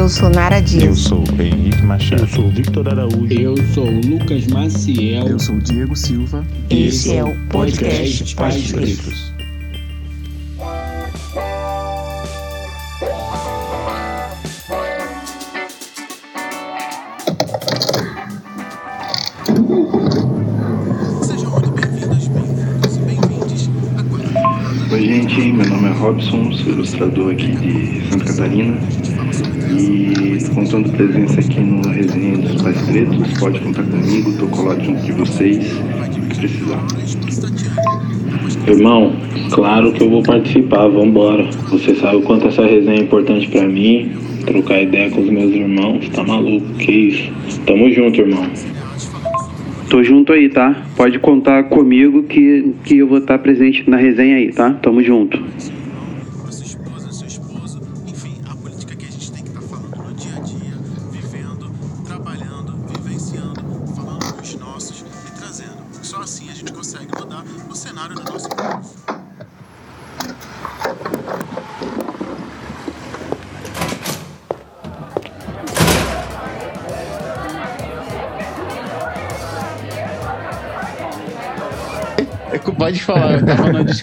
Eu sou Nara Dias. Eu sou Henrique Machado. Eu sou Victor Araújo. Eu sou Lucas Maciel. Eu sou Diego Silva. Esse é o podcast Pais Pretos. Oi, gente. Meu nome é Robson, sou ilustrador aqui de Santa Catarina. E estou contando presença aqui no Resenha dos Pais Pretos. Pode contar comigo, estou colado junto de vocês. O que precisar. Irmão, claro que eu vou participar, vambora. Você sabe o quanto essa resenha é importante pra mim. Trocar ideia com os meus irmãos, tá maluco? Que isso? Tamo junto, irmão. Tô junto aí, tá? Pode contar comigo que, que eu vou estar presente na resenha aí, tá? Tamo junto.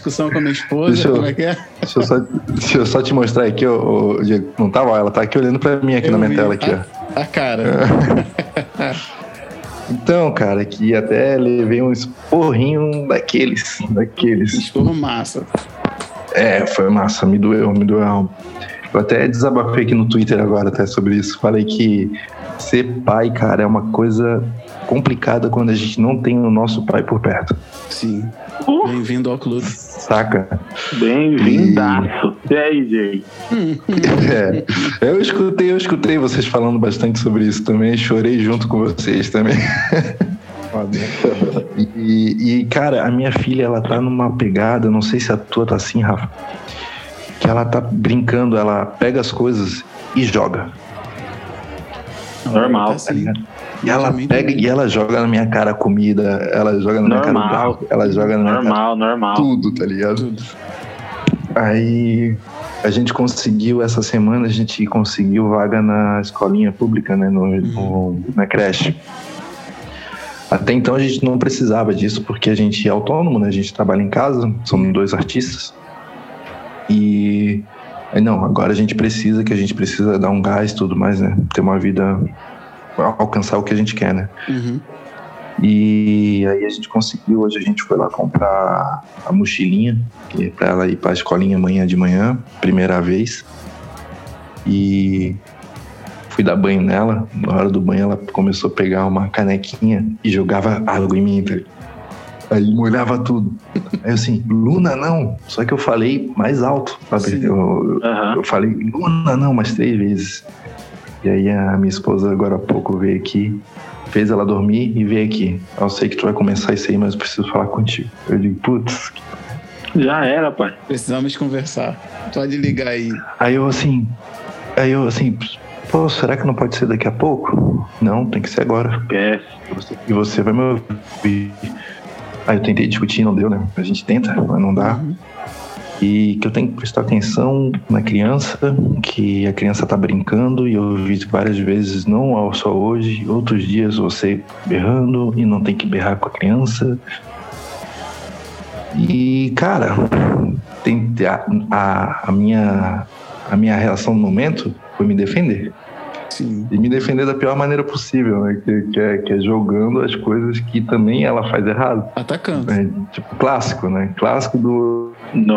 Discussão com a minha esposa, Deixa eu- como é que é? Deixa eu só, deixa eu só te mostrar aqui, ô, Diego. Não tava, ela tá aqui olhando pra mim aqui Eu na minha vi tela aqui, a, ó. a cara. Então, cara, que até levei um esporrinho daqueles, daqueles. Esporro massa. É, foi massa, me doeu, me doeu. Eu até desabafei aqui no Twitter agora até sobre isso. Falei que ser pai, cara, é uma coisa complicada quando a gente não tem o nosso pai por perto. Sim. Bem-vindo ao clube. Saca? Bem-vindaço. E aí, Jay? É, eu escutei, eu escutei vocês falando bastante sobre isso também, chorei junto com vocês também. E, e, cara, a minha filha, ela tá numa pegada, não sei se a tua tá assim, Rafa, que ela tá brincando, ela pega as coisas e joga. Normal. Tá assim. E ela pega e ela joga na minha cara a comida, ela joga na minha cara Normal. carro, ela joga na minha cara Normal, normal. tudo, tá ligado? Tudo. Aí a gente conseguiu, essa semana a gente conseguiu vaga na escolinha pública, né? No, no- na creche. Até então a gente não precisava disso porque a gente é autônomo, né? A gente trabalha em casa, somos dois artistas. E não, agora a gente precisa, que a gente precisa dar um gás e tudo mais, né? Ter uma vida, alcançar o que a gente quer, né? Uhum. E aí a gente conseguiu, hoje a gente foi lá comprar a mochilinha, é pra ela ir pra escolinha amanhã de manhã, primeira vez. E fui dar banho nela. Na hora do banho ela começou a pegar uma canequinha e jogava água em mim. tá? Aí molhava tudo. Aí eu assim, Luna não. Só que eu falei mais alto, sabe? Eu, Aham. eu falei, Luna não, mais três vezes. E aí a minha esposa agora há pouco veio aqui, fez ela dormir e veio aqui. Eu sei que tu vai começar isso aí, mas eu preciso falar contigo. Eu digo, putz. Já era, pai. Precisamos conversar. Pode ligar aí. Aí eu assim, aí eu assim, pô, será que não pode ser daqui a pouco? Não, tem que ser agora. Esquece. E você- E você vai me ouvir. Aí eu tentei discutir, não deu, né? A gente tenta, mas não dá. Uhum. E que eu tenho que prestar atenção na criança, que a criança tá brincando e eu vi várias vezes, não só hoje, outros dias você berrando e não tem que berrar com a criança. E, cara, tem, a, a, a minha, a minha reação no momento foi me defender. Sim. E me defender da pior maneira possível, né? Que, que é, que é jogando as coisas que também ela faz errado. Atacando. É, tipo, clássico, né? Clássico do, Não.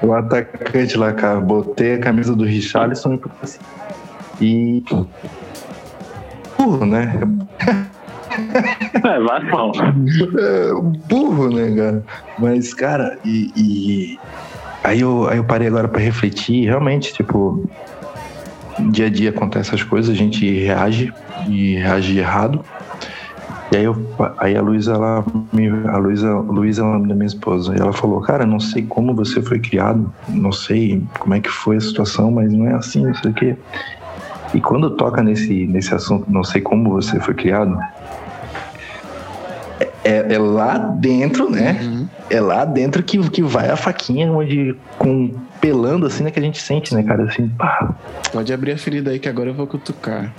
o atacante lá, cara, botei a camisa do Richarlison e assim. E. Burro, né? É, vai mal. É, burro, né, cara? Mas, cara, e. e- Aí, eu, aí eu parei agora pra refletir. Realmente, tipo. Dia a dia acontecem essas coisas, a gente reage e reage errado. E aí, eu, aí a Luísa, ela a Luísa, Luísa é da minha esposa, ela falou, cara, não sei como você foi criado, não sei como é que foi a situação, mas não é assim, não sei o quê. E quando toca nesse, nesse assunto, não sei como você foi criado, é, É, lá dentro, né? Uhum. É lá dentro que, que vai a faquinha, onde com pelando assim, né? Que a gente sente, né, cara? Assim, pá. Pode abrir a ferida aí que agora eu vou cutucar.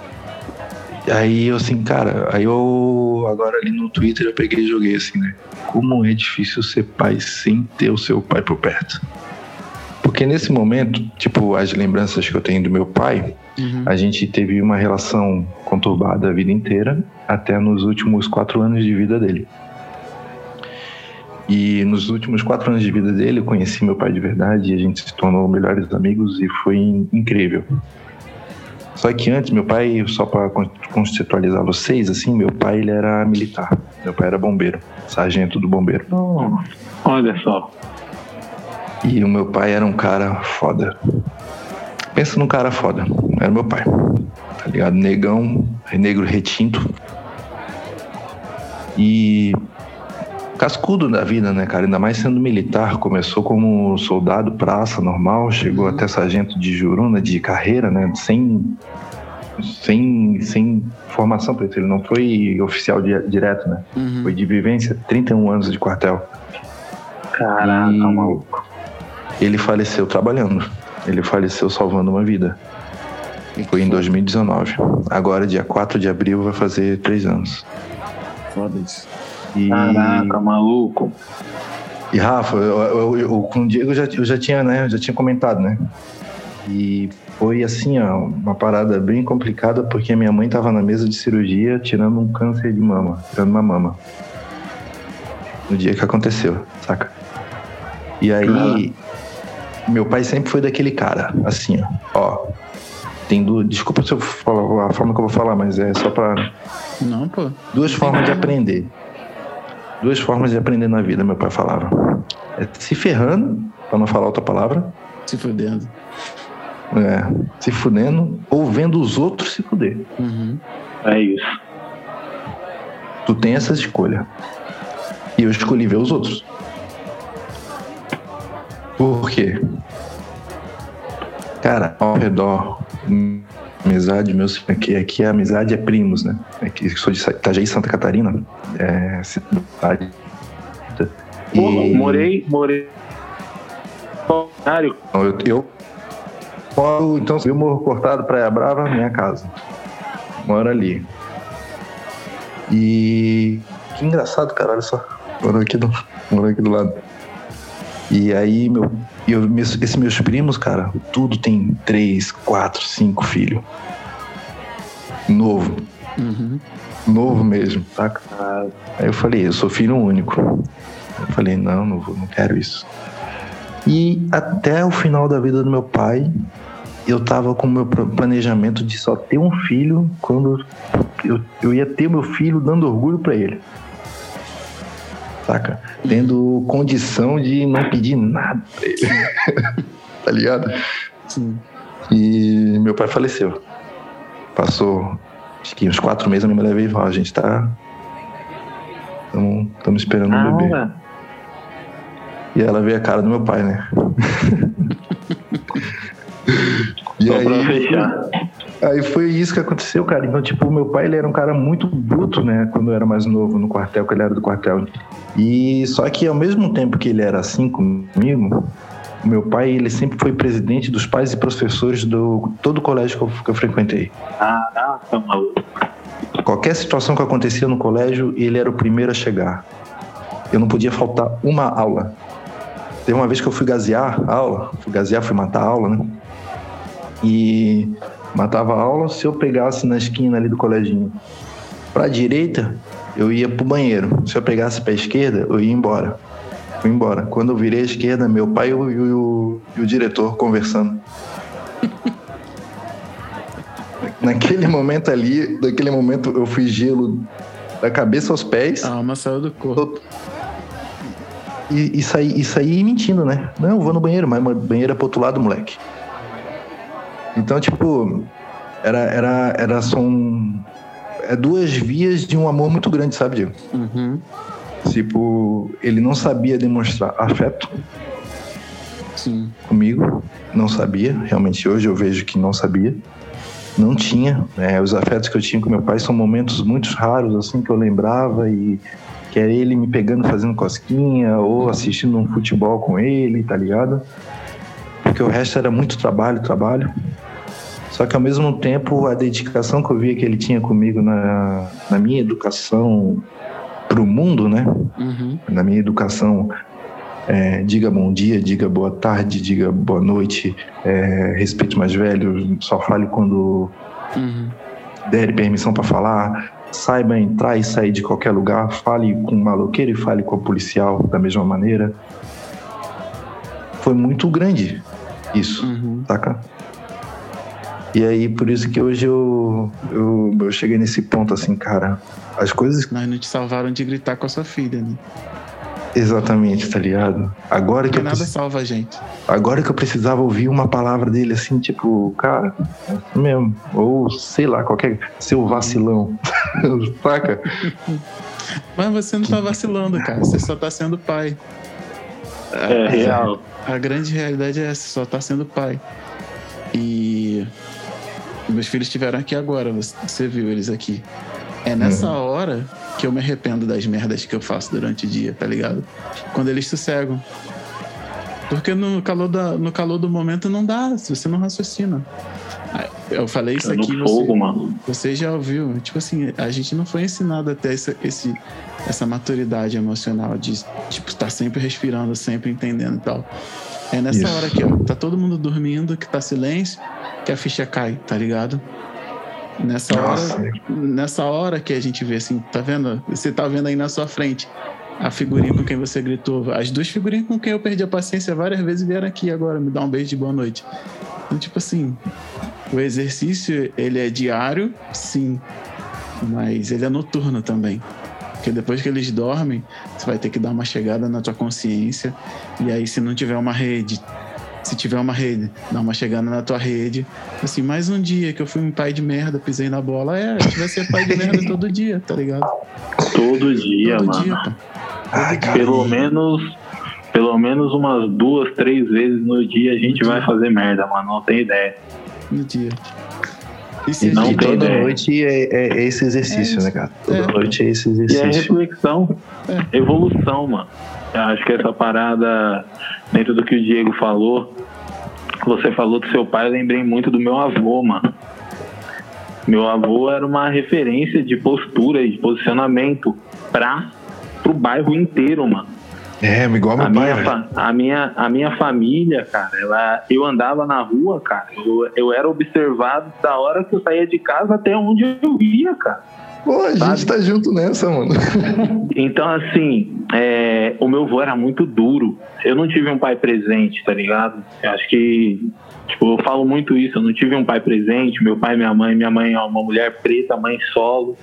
Aí eu assim, cara, aí eu agora ali no Twitter eu peguei e joguei assim, né? Como é difícil ser pai sem ter o seu pai por perto. Porque nesse momento, tipo, as lembranças que eu tenho do meu pai, Uhum. a gente teve uma relação conturbada a vida inteira, até nos últimos quatro anos de vida dele. E nos últimos quatro anos de vida dele, eu conheci meu pai de verdade e a gente se tornou melhores amigos e foi in- incrível. Só que antes, meu pai, só para conceitualizar vocês, assim, meu pai ele era militar. Meu pai era bombeiro, sargento do bombeiro. Olha só. E o meu pai era um cara foda. Pensa num cara foda. Era meu pai. Tá ligado? Negão, negro retinto. E cascudo da vida, né, cara? Ainda mais sendo militar. Começou como soldado praça normal, chegou até sargento de juruna de carreira, né? Sem, sem, sem formação pra isso. Ele não foi oficial di- direto, né? Uhum. Foi de vivência, 31 anos de quartel. Caraca, E- maluco. Ele faleceu trabalhando. Ele faleceu salvando uma vida. Foi em 2019. Agora, dia 4 de abril, vai fazer três anos. Foda isso. E, Caraca, maluco. e Rafa, eu, eu- eu- com o Diego eu já, eu já tinha, né? eu Já tinha comentado, né? E foi assim, ó, uma parada bem complicada, porque minha mãe tava na mesa de cirurgia tirando um câncer de mama, tirando uma mama. No dia que aconteceu, saca? E aí, meu pai sempre foi daquele cara, assim, ó. ó tem duas. Desculpa se eu falar a forma que eu vou falar, mas é só pra Não, pô. Duas formas de aprender. Duas formas de aprender na vida, meu pai falava. É se ferrando, pra não falar outra palavra. Se fudendo. É, se fudendo ou vendo os outros se fuder. Uhum. É isso. Tu tem essa escolha. E eu escolhi ver os outros. Por quê? Cara, ao redor, amizade, meus aqui, aqui a amizade é primos, né? Aqui eu sou de Itajaí, Santa Catarina. É cidade. Pô, E- morei, morei. Eu, eu moro, então, eu morro cortado, Praia Brava, minha casa. Moro ali. E que engraçado, cara, olha só. Moro aqui do, moro aqui do lado. E aí, meu, eu, meus, esses meus primos, cara, tudo tem três, quatro, cinco filhos. Novo, Uhum. novo mesmo, saca? Aí eu falei, eu sou filho único. Eu falei, não, não, vou, não quero isso. E até o final da vida do meu pai, eu tava com o meu planejamento de só ter um filho quando eu, eu ia ter meu filho dando orgulho pra ele. Saca? Tendo condição de não pedir nada pra ele. tá ligado? Sim. E meu pai faleceu. Passou acho que uns quatro meses a minha mulher veio e falou, "Ó, a gente tá. Estamos esperando um bebê. Ah, E ela veio a cara do meu pai, né? e só pra aí, fechar. Aí foi isso que aconteceu, cara. Então, tipo, meu pai ele era um cara muito bruto, né? Quando eu era mais novo no quartel, que ele era do quartel. E só que ao mesmo tempo que ele era assim comigo, meu pai ele sempre foi presidente dos pais e professores do todo o colégio que eu, que eu frequentei. Caraca, maluco. Qualquer situação que acontecia no colégio, ele era o primeiro a chegar. Eu não podia faltar uma aula. Teve uma vez que eu fui gazear a aula, fui gazear, fui matar a aula, né? E matava a aula se eu pegasse na esquina ali do coleginho. Pra direita, eu ia pro banheiro. Se eu pegasse pra esquerda, eu ia embora. Fui embora. Quando eu virei à esquerda, meu pai e o, e o- e o diretor conversando. Naquele momento ali, naquele momento eu fui gelo da cabeça aos pés. A alma saiu do corpo. E, e, saí, e saí mentindo, né? Não, eu vou no banheiro, mas o banheiro é pro outro lado, moleque. Então, tipo, era, era, era só um. É duas vias de um amor muito grande, sabe, Diego? Uhum. Tipo, ele não sabia demonstrar afeto Sim. comigo, não sabia. Realmente, hoje eu vejo que não sabia. Não tinha. né? Os afetos que eu tinha com meu pai são momentos muito raros, assim, que eu lembrava e que é ele me pegando fazendo cosquinha ou assistindo um futebol com ele, tá ligado? Porque o resto era muito trabalho, trabalho. Só que ao mesmo tempo a dedicação que eu via que ele tinha comigo na, na minha educação pro mundo, né? Uhum. Na minha educação, é, diga bom dia, diga boa tarde, diga boa noite, é, respeite mais velho, só fale quando Uhum. der permissão para falar, saiba entrar e sair de qualquer lugar, fale com o maloqueiro e fale com o policial da mesma maneira. Foi muito grande isso, Uhum. saca? E aí, por isso que hoje eu, eu, eu cheguei nesse ponto assim, cara. As coisas Nós não te salvaram de gritar com a sua filha, né? exatamente, tá ligado? Agora que, Porque eu, nada preci- salva a gente. agora que eu precisava ouvir uma palavra dele assim, tipo, cara, é isso mesmo. Ou sei lá, qualquer. Seu vacilão. saca? Mas você não tá vacilando, cara. Você só tá sendo pai. É real. A grande realidade é essa, só tá sendo pai. E meus filhos estiveram aqui agora, você você viu eles aqui. É nessa hora que eu me arrependo das merdas que eu faço durante o dia, tá ligado? Quando eles sossegam. Porque no calor, da, no calor do momento não dá, se você não raciocina. Eu falei isso É aqui, no você, fogo, mano. você já ouviu. Tipo assim, a gente não foi ensinado a ter essa, esse, essa maturidade emocional de, tipo, estar sempre respirando, sempre entendendo e tal. É nessa Isso. hora que ó, tá todo mundo dormindo, que tá silêncio, que a ficha cai, tá ligado? Nessa Nossa, hora, nessa hora que a gente vê assim, tá vendo? Você tá vendo aí na sua frente a figurinha com quem você gritou. As duas figurinhas com quem eu perdi a paciência várias vezes vieram aqui agora me dar um beijo de boa noite. Então, tipo assim, o exercício, ele é diário, sim, mas ele é noturno também. Porque depois que eles dormem, você vai ter que dar uma chegada na tua consciência. E aí, se não tiver uma rede, se tiver uma rede, dá uma chegada na tua rede. Assim, mais um dia que eu fui um pai de merda, pisei na bola. É, a gente vai ser pai de merda todo dia, tá ligado? Todo dia, todo mano. dia, pô. Ai, cara. Pelo menos, pelo menos umas duas, três vezes no dia a gente vai fazer merda, mano. Não tem ideia. No dia. E se E, a Não gente- tem toda ideia. noite é, é- é esse exercício, É né, cara? Toda É. noite é esse E é exercício. reflexão, evolução, mano. Eu acho que essa parada, dentro do que o Diego falou, você falou do seu pai, eu lembrei muito do meu avô, mano. Meu avô era uma referência de postura e de posicionamento pra, pro bairro inteiro, mano. É, igual A meu pai, minha, fa- a, minha, a minha família, cara, ela, eu andava na rua, cara, eu, eu era observado da hora que eu saía de casa até onde eu ia, cara. Pô, a gente sabe? tá junto nessa, mano. Então, assim, é, o meu avô era muito duro. Eu não tive um pai presente, tá ligado? Eu acho que, tipo, eu falo muito isso. Eu não tive um pai presente. Meu pai minha mãe. Minha mãe é uma mulher preta, mãe solo.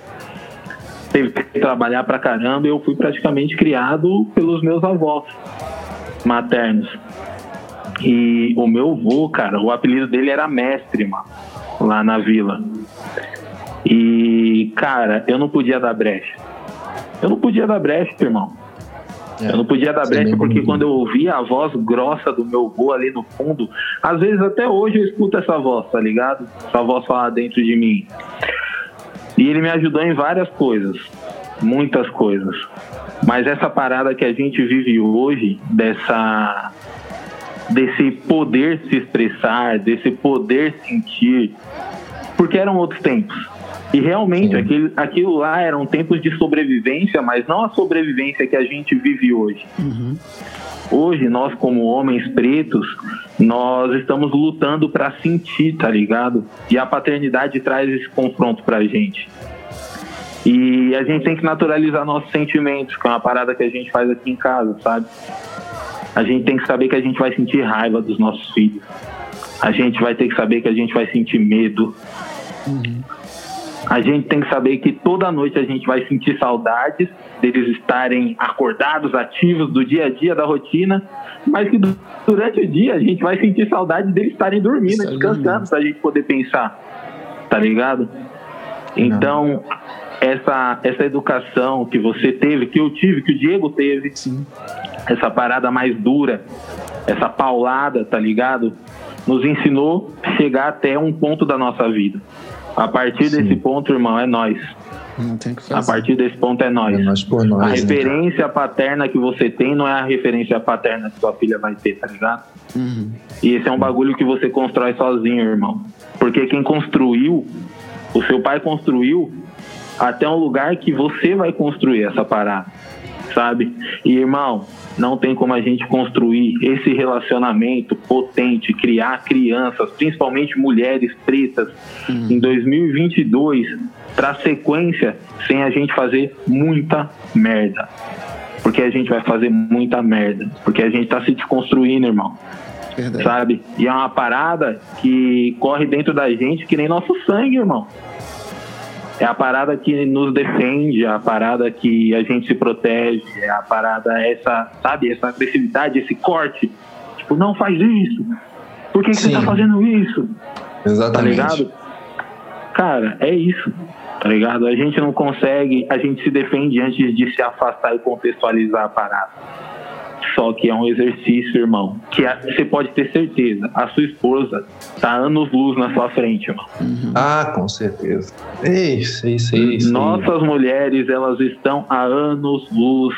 Teve que trabalhar pra caramba. e Eu fui praticamente criado pelos meus avós maternos. E o meu avô, cara, o apelido dele era Mestre, mano, lá na vila. E, cara, eu não podia dar brecha. Eu não podia dar brecha, irmão. Eu não podia dar Sei brecha porque quando eu ouvia a voz grossa do meu avô ali no fundo, às vezes até hoje eu escuto essa voz, tá ligado? Essa voz falar dentro de mim. E ele me ajudou em várias coisas, muitas coisas. Mas essa parada que a gente vive hoje, dessa desse poder se expressar, desse poder sentir, porque eram outros tempos. E realmente, aquele, aquilo lá eram tempos de sobrevivência, mas não a sobrevivência que a gente vive hoje. Uhum. Hoje, nós, como homens pretos, nós estamos lutando para sentir, tá ligado? E a paternidade traz esse confronto pra gente. E a gente tem que naturalizar nossos sentimentos, que é uma parada que a gente faz aqui em casa, sabe? A gente tem que saber que a gente vai sentir raiva dos nossos filhos. A gente vai ter que saber que a gente vai sentir medo. A gente tem que saber que toda noite a gente vai sentir saudades deles estarem acordados, ativos do dia a dia, da rotina, mas que du- durante o dia a gente vai sentir saudade deles estarem dormindo, descansando, dormindo. pra gente poder pensar. Tá ligado? Então, essa, essa educação que você teve, que eu tive, que o Diego teve, Sim. essa parada mais dura, essa paulada, tá ligado? Nos ensinou a chegar até um ponto da nossa vida. A partir Sim. desse ponto, irmão, é nós. Não tem A partir desse ponto é nós. É nós por A nós. né, cara? referência paterna que você tem não é a referência paterna que sua filha vai ter, tá ligado? Uhum. E esse é um bagulho que você constrói sozinho, irmão. Porque quem construiu, o seu pai construiu até um lugar que você vai construir essa parada, sabe? E irmão, não tem como a gente construir esse relacionamento potente, criar crianças, principalmente mulheres pretas, em 2022, pra sequência, sem a gente fazer muita merda. Porque a gente vai fazer muita merda. Porque a gente tá se desconstruindo, irmão Verdade. sabe? E é uma parada que corre dentro da gente que nem nosso sangue, irmão. É a parada que nos defende, é a parada que a gente se protege, é a parada, essa, sabe, essa agressividade, esse corte. Tipo, não faz isso. Por que, que você tá fazendo isso? Tá Exatamente. ligado? Cara, é isso. Tá ligado? A gente não consegue, a gente se defende antes de se afastar e contextualizar a parada. Só que é um exercício, irmão. Que a- você pode ter certeza, a sua esposa tá anos luz na sua frente, irmão. Ah, com certeza. Isso, isso, isso. Nossas mulheres, elas estão há anos luz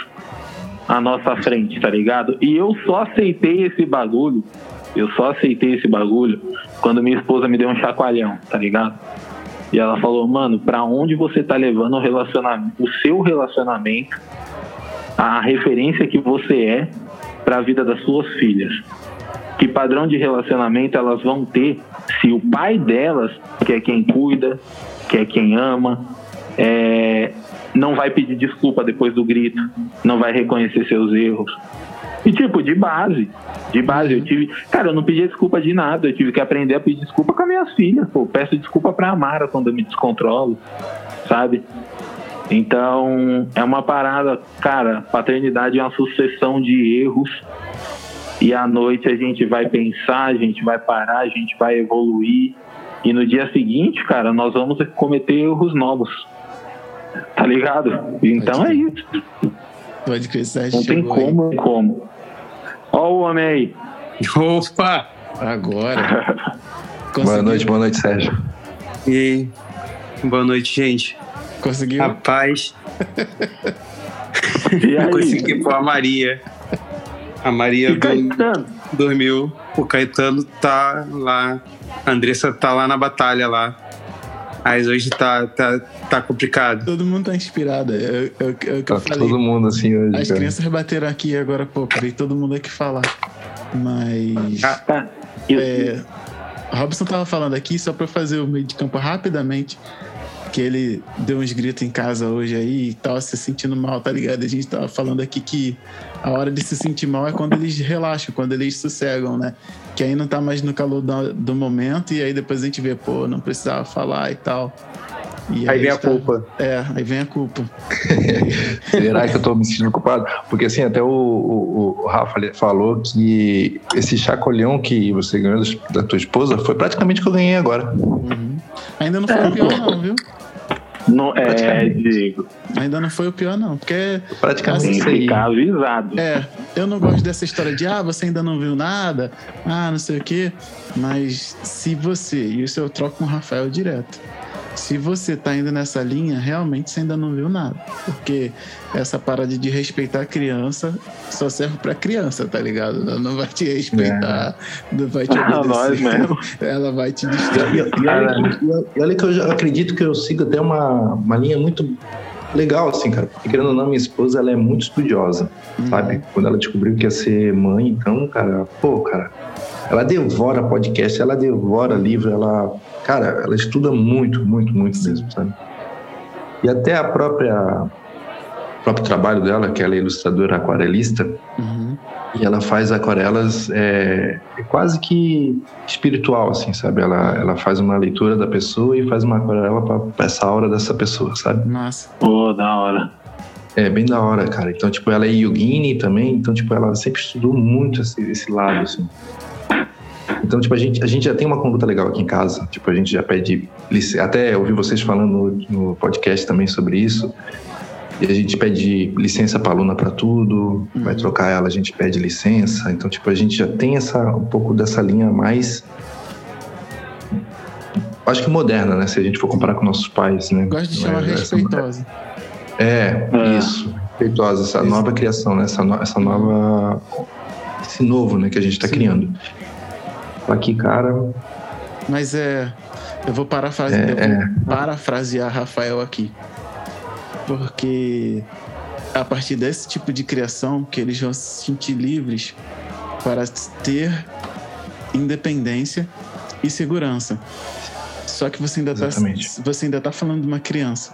à nossa frente, tá ligado? E eu só aceitei esse bagulho, eu só aceitei esse bagulho quando minha esposa me deu um chacoalhão, tá ligado? E ela falou, mano, pra onde você tá levando o relacionamento, o seu relacionamento, a referência que você é pra vida das suas filhas? Que padrão de relacionamento elas vão ter se o pai delas, que é quem cuida, que é quem ama, é, não vai pedir desculpa depois do grito, não vai reconhecer seus erros. E tipo, de base, de base, eu tive. Cara, eu não pedi desculpa de nada, eu tive que aprender a pedir desculpa com as minhas filhas. Pô, peço desculpa pra Amara quando eu me descontrolo, sabe? Então, é uma parada, cara, paternidade é uma sucessão de erros. E à noite a gente vai pensar, a gente vai parar, a gente vai evoluir. E no dia seguinte, cara, nós vamos cometer erros novos. Tá ligado? Então é isso. Pode crer, Sérgio. Não tem chegou aí. como, como. Ó o homem aí. Opa! Agora. Boa noite, boa noite, Sérgio. E aí? Boa noite, gente. Conseguiu? Rapaz, E eu aí? consegui pôr a Maria. A Maria E Caetano? dormiu. O Caetano tá lá. A Andressa tá lá na batalha lá. Mas hoje tá, tá, tá complicado. Todo mundo tá inspirado. É, é, é o que eu Tá falei. todo mundo assim hoje, As cara. crianças bateram aqui agora pouco, veio todo mundo aqui falar. Mas. Tá. E- É, Robson tava falando aqui, só pra fazer o meio de campo rapidamente, que ele deu uns gritos em casa hoje aí e tava se sentindo mal, tá ligado? A gente tava falando aqui que a hora de se sentir mal é quando eles relaxam, quando eles sossegam, né? Que aí não tá mais no calor do, do momento e aí depois a gente vê, pô, não precisava falar e tal. E Aí vem a está- culpa. É, aí vem a culpa. Será que eu tô me sentindo culpado? Porque assim, até o, o, o Rafa falou que esse chacolhão que você ganhou da tua esposa foi praticamente o que eu ganhei agora. Uhum. Ainda não foi o pior, não, viu? Não, é. Ainda não foi o pior, não. Porque Praticamente Tem isso que aí. ficar avisado. É, eu não gosto dessa história de ah, você ainda não viu nada, ah, não sei o quê. Mas se você, e isso eu troco com o Rafael direto. Se você tá indo nessa linha, realmente você ainda não viu nada. Porque essa parada de respeitar a criança só serve pra criança, tá ligado? Ela não vai te respeitar, não vai te Ah, obedecer. Ela vai te destruir. e- olha, que- e olha que eu acredito que eu sigo até uma, uma linha muito legal, assim, cara. Porque querendo ou não, minha esposa, ela é muito estudiosa, sabe? Quando ela descobriu que ia ser mãe, então, cara, pô, cara, ela devora podcast, ela devora livro, ela, cara, ela estuda muito, muito, muito mesmo, sabe? E até a própria o próprio trabalho dela, que ela é ilustradora aquarelista, Uhum. e ela faz aquarelas é, é quase que espiritual, assim, sabe? Ela, ela faz uma leitura da pessoa e faz uma aquarela para essa aura dessa pessoa, sabe? Massa. Pô, da hora. É bem da hora, cara. Então, tipo, ela é yogini também, então, tipo, ela sempre estudou muito esse, esse lado, assim. Então, tipo, a gente, a gente já tem uma conduta legal aqui em casa. Tipo, a gente já pede licença. Até ouvi vocês falando no, no podcast também sobre isso. E a gente pede licença para aluna para tudo. Vai Uhum. trocar ela, a gente pede licença. Então, tipo, a gente já tem essa, um pouco dessa linha mais Acho que moderna, né? Se a gente for comparar com nossos pais, né? Gosto de Não chamar é essa- respeitosa. É, É. isso. Respeitosa, essa nova criação, né? Essa, no- essa nova. Esse novo, né? Que a gente tá Sim. Aqui, cara. Mas é. Eu vou parafrase- É, eu vou é. parafrasear Rafael aqui. Porque a partir desse tipo de criação que eles vão se sentir livres para ter independência e segurança. Só que você ainda, tá, Exatamente. você ainda tá falando de uma criança.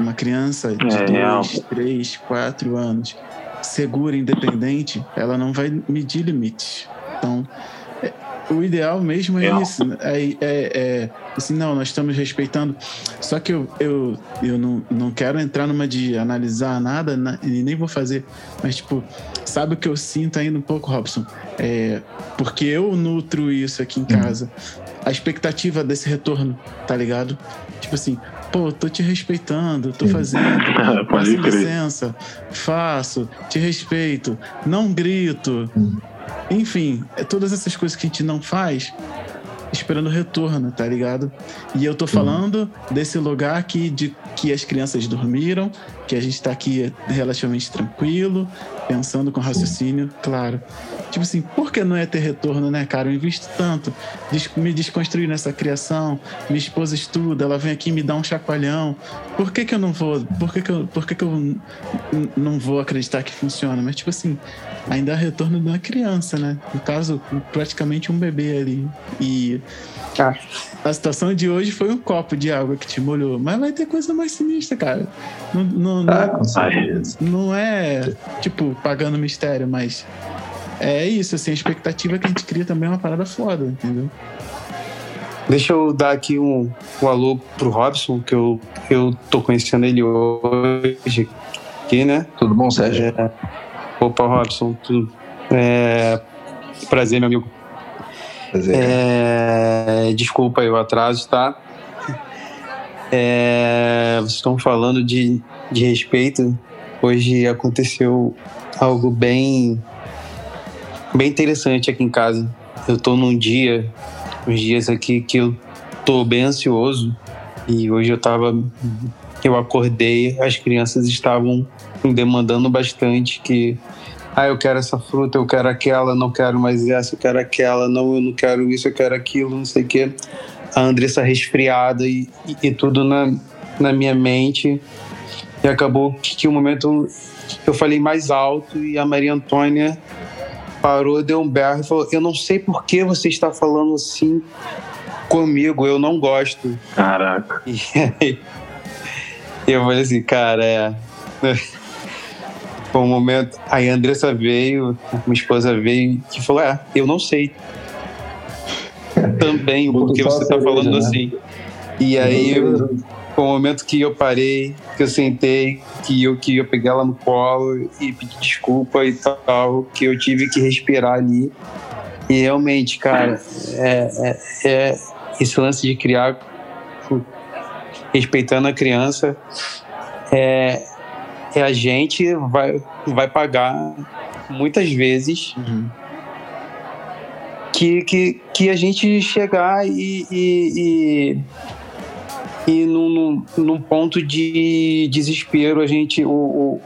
Uma criança de É, dois, três, quatro anos, segura, independente, ela não vai medir limites. Então, é- o ideal mesmo é Real. isso. É, é, é assim, não, nós estamos respeitando. Só que eu, eu, eu não, não quero entrar numa de analisar nada na- e nem vou fazer. Mas, tipo, sabe o que eu sinto ainda um pouco, Robson? É, porque eu nutro isso aqui em casa. A expectativa desse retorno, tá ligado? Tipo assim, pô, tô te respeitando, tô fazendo, Pode licença, faço, te respeito, não grito. Enfim, é todas essas coisas que a gente não faz esperando retorno, tá ligado? E eu tô falando desse lugar que, de, que as crianças dormiram, que a gente tá aqui relativamente tranquilo, pensando com raciocínio, claro. Tipo assim, por que não é ter retorno, né, cara? Eu invisto tanto, me desconstruir nessa criação, minha esposa estuda, ela vem aqui me dá um chacoalhão. Por que que eu não vou, por que que eu, por que que eu não vou acreditar que funciona? Mas, tipo assim, ainda há retorno de uma criança, né? No caso, praticamente um bebê ali. E Ah. a situação de hoje foi um copo de água que te molhou. Mas vai ter coisa mais sinistra, cara. Não, não, não- Ah, com certeza. não é, tipo, pagando mistério, mas é isso, assim, a expectativa que a gente cria também é uma parada foda, entendeu? Deixa eu dar aqui um, um alô pro Robson, que eu, eu tô conhecendo ele hoje aqui, né? Tudo bom, Sérgio? É, opa, Robson, tudo. É, prazer, meu amigo. Prazer. É, desculpa aí o atraso, tá? É, vocês estão falando de, de respeito. Hoje aconteceu algo bem, bem interessante aqui em casa. Eu tô num dia, uns dias aqui que eu tô bem ansioso e hoje eu tava, eu acordei, as crianças estavam demandando bastante que ah, eu quero essa fruta, eu quero aquela, não quero mais essa, eu quero aquela, não, eu não quero isso, eu quero aquilo, não sei o quê. A Andressa resfriada e, e, e tudo na, na minha mente. E acabou que, que o momento eu falei mais alto e a Maria Antônia parou, deu um berro e falou: Eu não sei por que você está falando assim comigo, eu não gosto. Caraca. E aí, eu falei assim, cara, é. Foi um momento. Aí a Andressa veio, minha esposa veio e falou: É, eu não sei também a você tá cerveja, falando né? assim. E aí foi um momento que eu parei, que eu sentei, que eu, que eu peguei ela no colo e pedi desculpa e tal, que eu tive que respirar ali. E realmente, cara, é, é, é esse lance de criar respeitando a criança, é, é a gente vai, vai pagar muitas vezes que, que, que a gente chegar e, e, e, e num, num, ponto de desespero a gente o, o-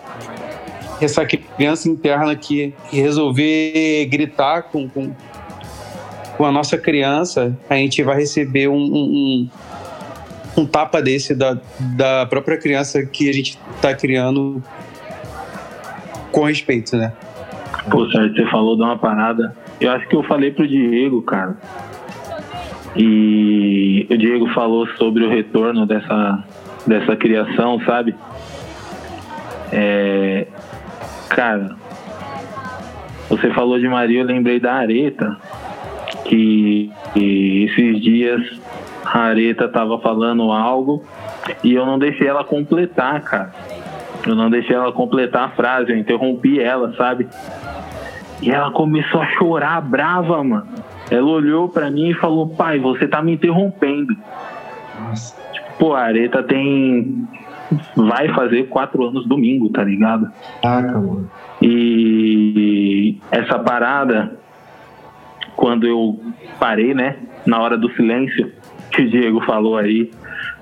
essa criança interna que resolver gritar com, com, com a nossa criança a gente vai receber um, um, um- um tapa desse da, da própria criança que a gente está criando com respeito, né? Pô, Sérgio, você falou de uma parada. Eu acho que eu falei pro Diego, cara. E o Diego falou sobre o retorno dessa, dessa criação, sabe? É, cara, você falou de Maria, eu lembrei da Areta, que, que esses dias a Areta tava falando algo e eu não deixei ela completar, cara. Eu não deixei ela completar a frase, eu interrompi ela, sabe? E ela começou a chorar brava, mano. Ela olhou pra mim e falou: Pai, você tá me interrompendo. Tipo, pô, a Areta tem. Vai fazer quatro anos domingo, tá ligado? Caraca, mano. E essa parada, quando eu parei, né, na hora do silêncio, que o Diego falou aí,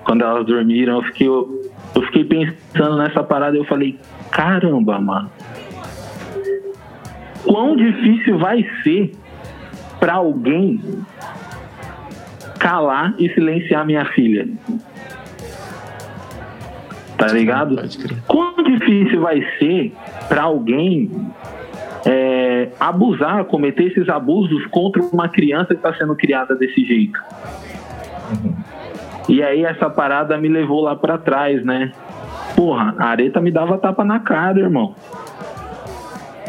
quando elas dormiram, eu fiquei, eu, eu fiquei pensando nessa parada e eu falei, caramba, mano. Quão difícil vai ser para alguém calar e silenciar minha filha? Tá ligado? Quão difícil vai ser para alguém é, abusar, cometer esses abusos contra uma criança que está sendo criada desse jeito? E aí essa parada me levou lá para trás, né? Porra, a areta me dava tapa na cara, irmão.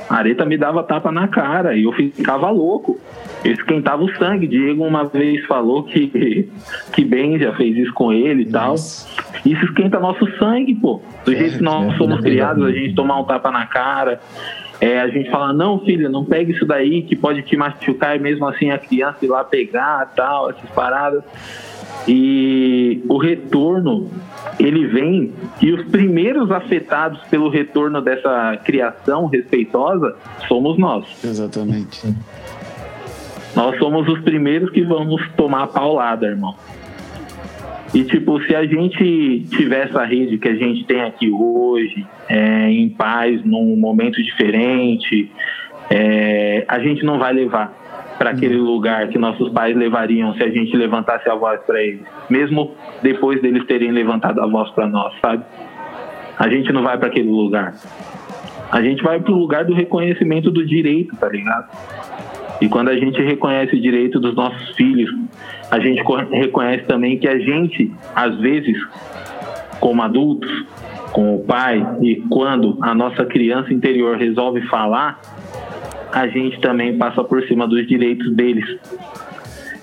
A areta me dava tapa na cara e eu ficava louco. Eu esquentava o sangue. Diego uma vez falou que, que Ben já fez isso com ele e tal. Isso esquenta nosso sangue, pô. Do jeito que nós é, somos é criados, a gente tomar um tapa na cara. É, a gente fala, não, filha, não pega isso daí que pode te machucar e mesmo assim a criança ir lá pegar tal, essas paradas. E o retorno, ele vem, e os primeiros afetados pelo retorno dessa criação respeitosa somos nós. Exatamente. Nós somos os primeiros que vamos tomar a paulada, irmão. E, tipo, se a gente tiver essa rede que a gente tem aqui hoje, é, em paz, num momento diferente, é, a gente não vai levar para aquele lugar que nossos pais levariam se a gente levantasse a voz para eles, mesmo depois deles terem levantado a voz para nós, sabe? A gente não vai para aquele lugar. A gente vai pro lugar do reconhecimento do direito, tá ligado? E quando a gente reconhece o direito dos nossos filhos, a gente co- reconhece também que a gente, às vezes, como adultos, com o pai, e quando a nossa criança interior resolve falar, a gente também passa por cima dos direitos deles.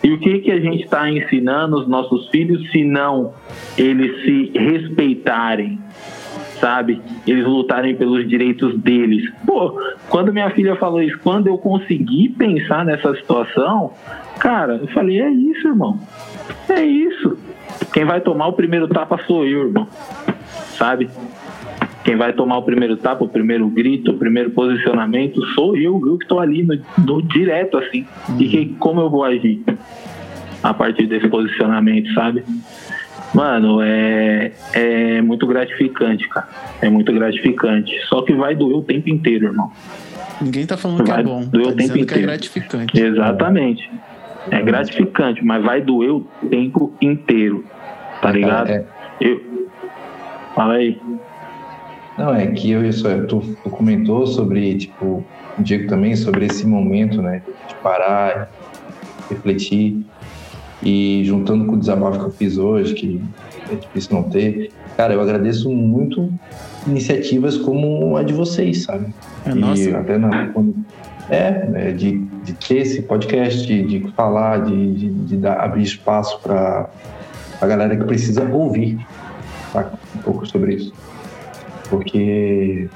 E o que, que a gente está ensinando os nossos filhos se não eles se respeitarem, sabe? Eles lutarem pelos direitos deles. Pô, quando minha filha falou isso, quando eu consegui pensar nessa situação, cara, eu falei, é isso, irmão. É isso. Quem vai tomar o primeiro tapa sou eu, irmão. Sabe? Quem vai tomar o primeiro tapa, o primeiro grito, o primeiro posicionamento, sou eu, eu que tô ali no, no direto, assim. E que, como eu vou agir a partir desse posicionamento, sabe? Mano, é, é muito gratificante, cara. É muito gratificante. Só que vai doer o tempo inteiro, irmão. Ninguém tá falando que é Vai bom. doer Tá o tempo é inteiro. gratificante. Exatamente. É gratificante, mas vai doer o tempo inteiro. Tá ligado? É, Eu... Fala aí. Não, é que eu isso, tu, tu comentou sobre, tipo, o Diego também, sobre esse momento, né, de parar, refletir, e juntando com o desabafo que eu fiz hoje, que é difícil não ter, cara, eu agradeço muito iniciativas como a de vocês, sabe? É E nossa. até na, quando- é, né, de, de ter esse podcast, de, de falar, de, de, de dar, abrir espaço para a galera que precisa ouvir tá? um pouco sobre isso. Porque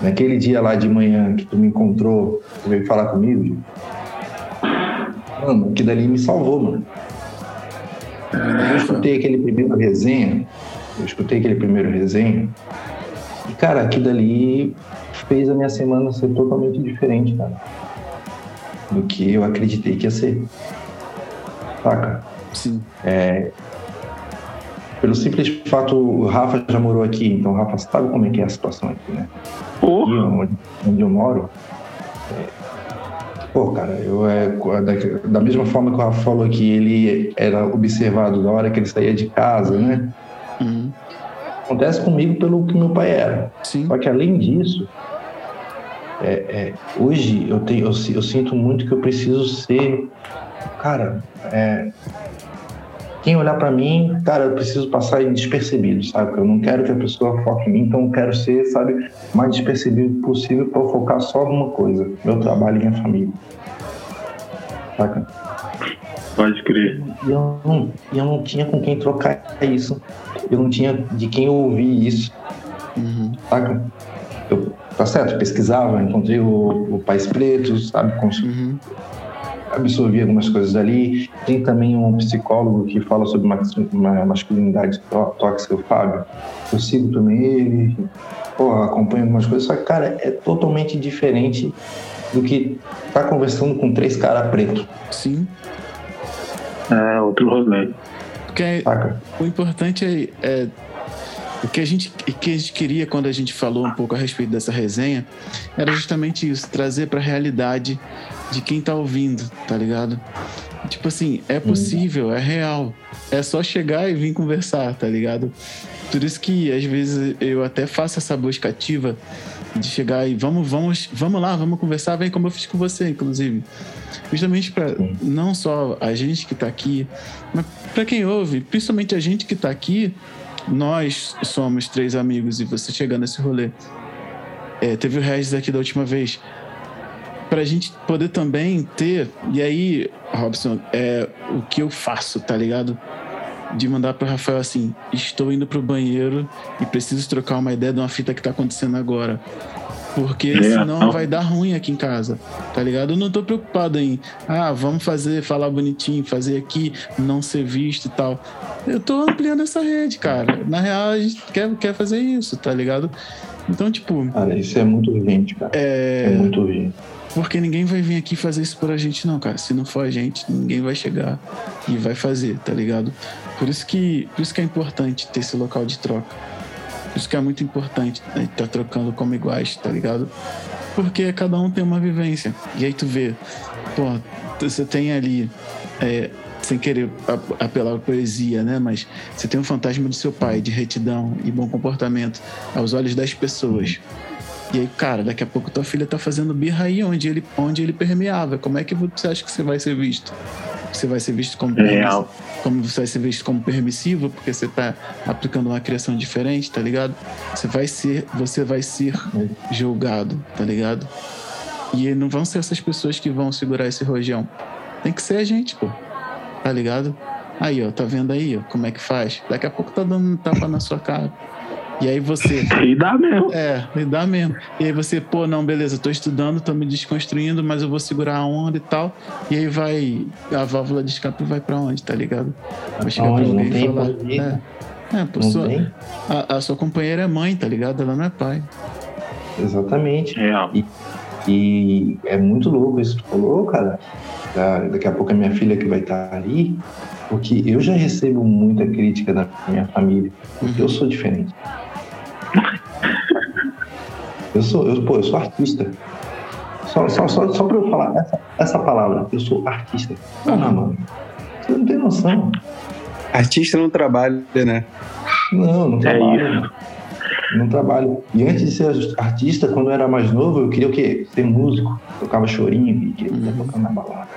naquele dia lá de manhã que tu me encontrou, tu veio falar comigo, mano, que dali me salvou, mano. Eu escutei aquele primeiro resenha, eu escutei aquele primeiro resenha, e cara, aquilo dali fez a minha semana ser totalmente diferente, cara. Do que eu acreditei que ia ser. Saca? Sim. É, pelo simples fato, o Rafa já morou aqui, então o Rafa sabe como é que é a situação aqui, né? Aqui Porra, onde, onde eu moro. é, pô, cara, eu é, da, da mesma forma que o Rafa falou que ele era observado da hora que ele saía de casa, né? Uhum. Acontece comigo pelo que meu pai era. Sim. Só que além disso, é, é, hoje eu, tenho, eu, eu sinto muito que eu preciso ser. Cara, é, quem olhar pra mim, cara, eu preciso passar despercebido, sabe? Eu não quero que a pessoa foque em mim, então eu quero ser, sabe, mais despercebido possível pra eu focar só numa coisa: meu trabalho e minha família. Saca? pode crer. E eu não, eu não tinha com quem trocar isso. Eu não tinha de quem ouvir isso. Uhum. saca? Eu, tá certo, pesquisava, encontrei o, o Pais Pretos, sabe? Cons- Uhum. Absorvi algumas coisas ali. Tem também um psicólogo que fala sobre mas- ma- masculinidade tó- tóxica, o Fábio. Eu sigo também ele, porra, acompanho algumas coisas, só que, cara, é totalmente diferente do que tá conversando com três caras pretos. Sim. É, outro rolê. Porque Saca? o importante é, é o que a gente que a gente queria quando a gente falou um pouco a respeito dessa resenha era justamente isso, trazer pra realidade de quem tá ouvindo, tá ligado? Tipo assim, é possível, é real. É só chegar e vir conversar, tá ligado? Por isso que às vezes eu até faço essa busca ativa de chegar e vamos, vamos, vamos lá, vamos conversar, vem como eu fiz com você, inclusive. Justamente para não só a gente que tá aqui, mas para quem ouve, principalmente a gente que tá aqui, nós somos três amigos e você chegando nesse rolê. É, teve o Regis aqui da última vez. Pra gente poder também ter. E aí, Robson, é o que eu faço, tá ligado? De mandar pro Rafael assim: estou indo pro banheiro e preciso trocar uma ideia de uma fita que tá acontecendo agora. Porque É, senão não. vai dar ruim aqui em casa, tá ligado? Eu não tô preocupado em, ah, vamos fazer, falar bonitinho, fazer aqui, não ser visto e tal. Eu tô ampliando essa rede, cara. Na real, a gente quer, quer fazer isso, tá ligado? Então, tipo, Cara, isso é muito urgente, cara. É, é. muito urgente. Porque ninguém vai vir aqui fazer isso por a gente, não, cara. Se não for a gente, ninguém vai chegar e vai fazer, tá ligado? Por isso que, por isso que é importante ter esse local de troca. Isso que é muito importante a gente tá trocando como iguais, tá ligado? Porque cada um tem uma vivência. E aí tu vê, pô, você tem ali, é, sem querer ap- apelar à poesia, né? Mas você tem um fantasma do seu pai, de retidão e bom comportamento, aos olhos das pessoas. E aí, cara, daqui a pouco tua filha tá fazendo birra aí onde ele, onde ele permeava. Como é que você acha que você vai ser visto? Você vai ser visto como Real. permissivo, como você vai ser visto como permissivo porque você tá aplicando uma criação diferente, tá ligado? Você vai ser, você vai ser julgado, tá ligado? E não vão ser essas pessoas que vão segurar esse rojão. Tem que ser a gente, pô. Tá ligado? Aí, ó, tá vendo aí, ó, como é que faz? Daqui a pouco tá dando um tapa na sua cara. E aí você E dá mesmo. é, me dá mesmo. E aí você, pô, não, beleza, tô estudando, tô me desconstruindo, mas eu vou segurar a onda e tal. E aí vai, a válvula de escape vai pra onde, tá ligado? Vai chegar pra alguém e tem falar. É, é pô, Não sua- tem? a, a sua companheira é mãe, tá ligado? Ela não é pai. Exatamente. Real. E é muito louco isso que tu falou, cara. Da- Daqui a pouco é minha filha que vai estar ali, porque eu já recebo muita crítica da minha família, porque eu sou diferente. Eu sou, eu, pô, eu sou artista. Só, só, só, só pra eu falar essa, essa palavra, eu sou artista. Ah, mano. Você não tem noção. Artista não trabalha, né? Não, não É trabalho. isso. Não trabalho. E antes de ser artista, quando eu era mais novo, eu queria o quê? Ser músico. Tocava chorinho e queria tocar na balada.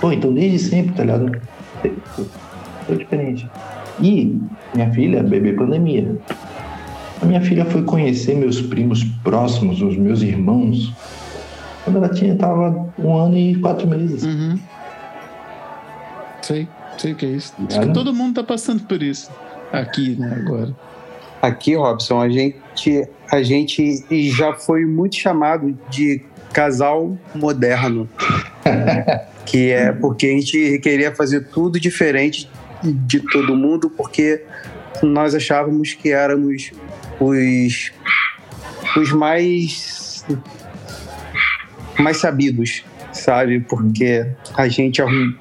Pô, então desde sempre, tá ligado? Sou diferente. E minha filha, bebê pandemia. A minha filha foi conhecer meus primos próximos, os meus irmãos, quando ela tinha, tava um ano e quatro meses. Uhum. Sei, sei o que é isso. Acho que todo mundo tá passando por isso. Aqui, né, agora. Aqui, Robson, a gente, a gente já foi muito chamado de casal moderno. que é porque a gente queria fazer tudo diferente de todo mundo, porque nós achávamos que éramos os, os mais, mais sabidos, sabe? Porque a gente arrum...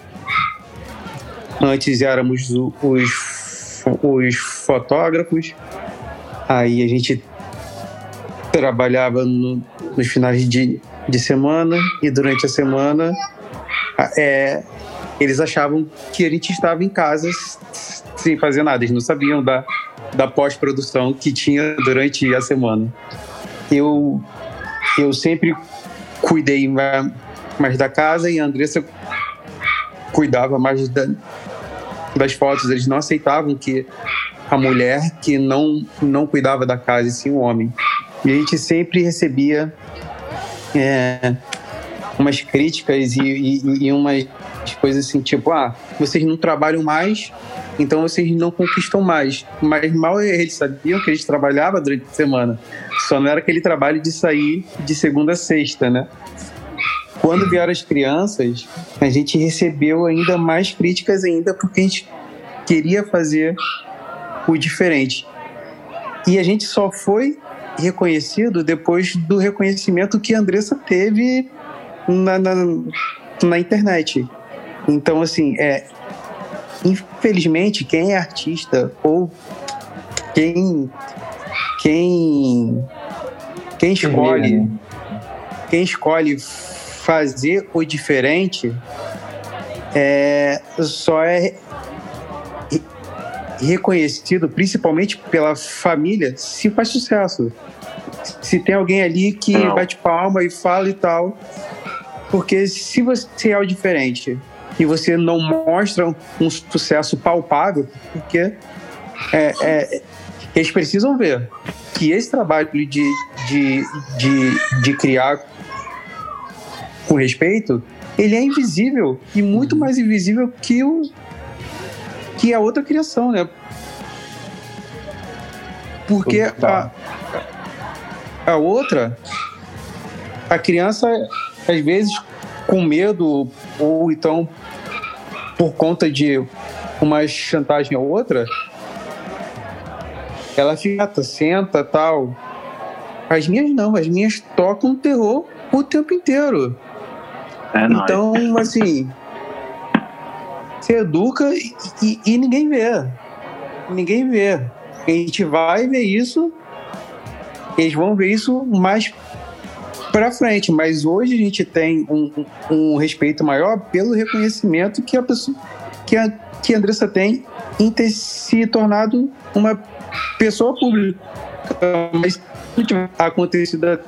antes éramos os, os fotógrafos, Aí a gente trabalhava no- nos finais de, de semana e durante a semana é, eles achavam que a gente estava em casa sem fazer nada. Eles não sabiam da, da pós-produção que tinha durante a semana. Eu, eu sempre cuidei ma- mais da casa e a Andressa cuidava mais da- das fotos. Eles não aceitavam que a mulher que não, não cuidava da casa, e sim o homem. E a gente sempre recebia é, umas críticas e, e, e umas coisas assim, tipo, ah, vocês não trabalham mais, então vocês não conquistam mais. Mas mal eles sabiam que a gente trabalhava durante a semana. Só não era aquele trabalho de sair de segunda a sexta, né? Quando vieram as crianças, a gente recebeu ainda mais críticas ainda porque a gente queria fazer o diferente. E a gente só foi reconhecido depois do reconhecimento que a Andressa teve na, na, na internet. Então, assim, é, infelizmente, quem é artista ou quem quem quem escolhe quem escolhe fazer o diferente é, só é reconhecido principalmente pela família se faz sucesso. Se tem alguém ali que Não. bate palma e fala e tal. Porque se você é o diferente e você não mostra um, sucesso palpável, porque é, é, eles precisam ver que esse trabalho de, de, de, de criar com respeito, ele é invisível e muito mais invisível que o que a outra criação, né? Porque a, a outra, a criança, às vezes, com medo ou então por conta de uma chantagem ou outra, ela fica, senta, tal. As minhas não, as minhas tocam terror o tempo inteiro. É nóis. Então, assim, se educa e, e- e ninguém vê. Ninguém vê. A gente vai ver isso, eles vão ver isso mais pra frente. Mas hoje a gente tem um, um respeito maior pelo reconhecimento que a pessoa, que a, que a Andressa tem em ter se tornado uma pessoa pública. Mas acontecido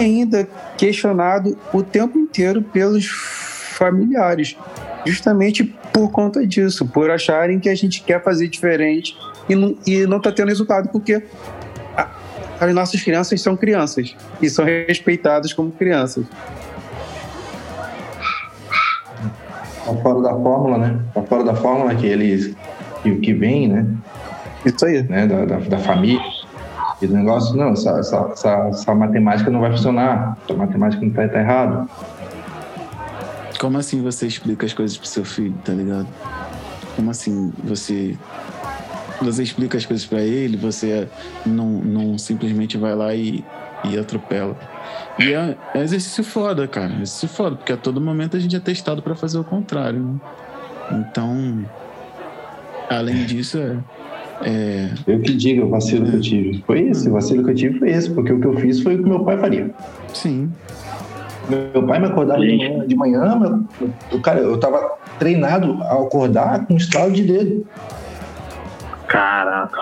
ainda questionado o tempo inteiro pelos familiares, justamente por conta disso, por acharem que a gente quer fazer diferente e não, e não tá tendo resultado, porque as nossas crianças são crianças e são respeitadas como crianças. Tá fora da fórmula, né? Tá fora da fórmula que eles. que, que vem, né? Isso aí. né? Da, da, da família. E do negócio, não, essa, essa, essa, essa matemática não vai funcionar. Essa matemática não tá, tá errado. Como assim você explica as coisas pro seu filho, tá ligado? Como assim você você explica as coisas pra ele, você não, não simplesmente vai lá e, e atropela. E é, é exercício foda, cara. Exercício foda, porque a todo momento a gente é testado pra fazer o contrário, né? Então, além disso, é, é Eu que digo o vacilo que eu tive. Foi esse, o vacilo que eu tive foi esse, porque o que eu fiz foi o que meu pai faria. sim, Meu pai me acordava de manhã, de manhã meu, eu, cara, eu tava treinado a acordar com um estalo de dedo. Caraca.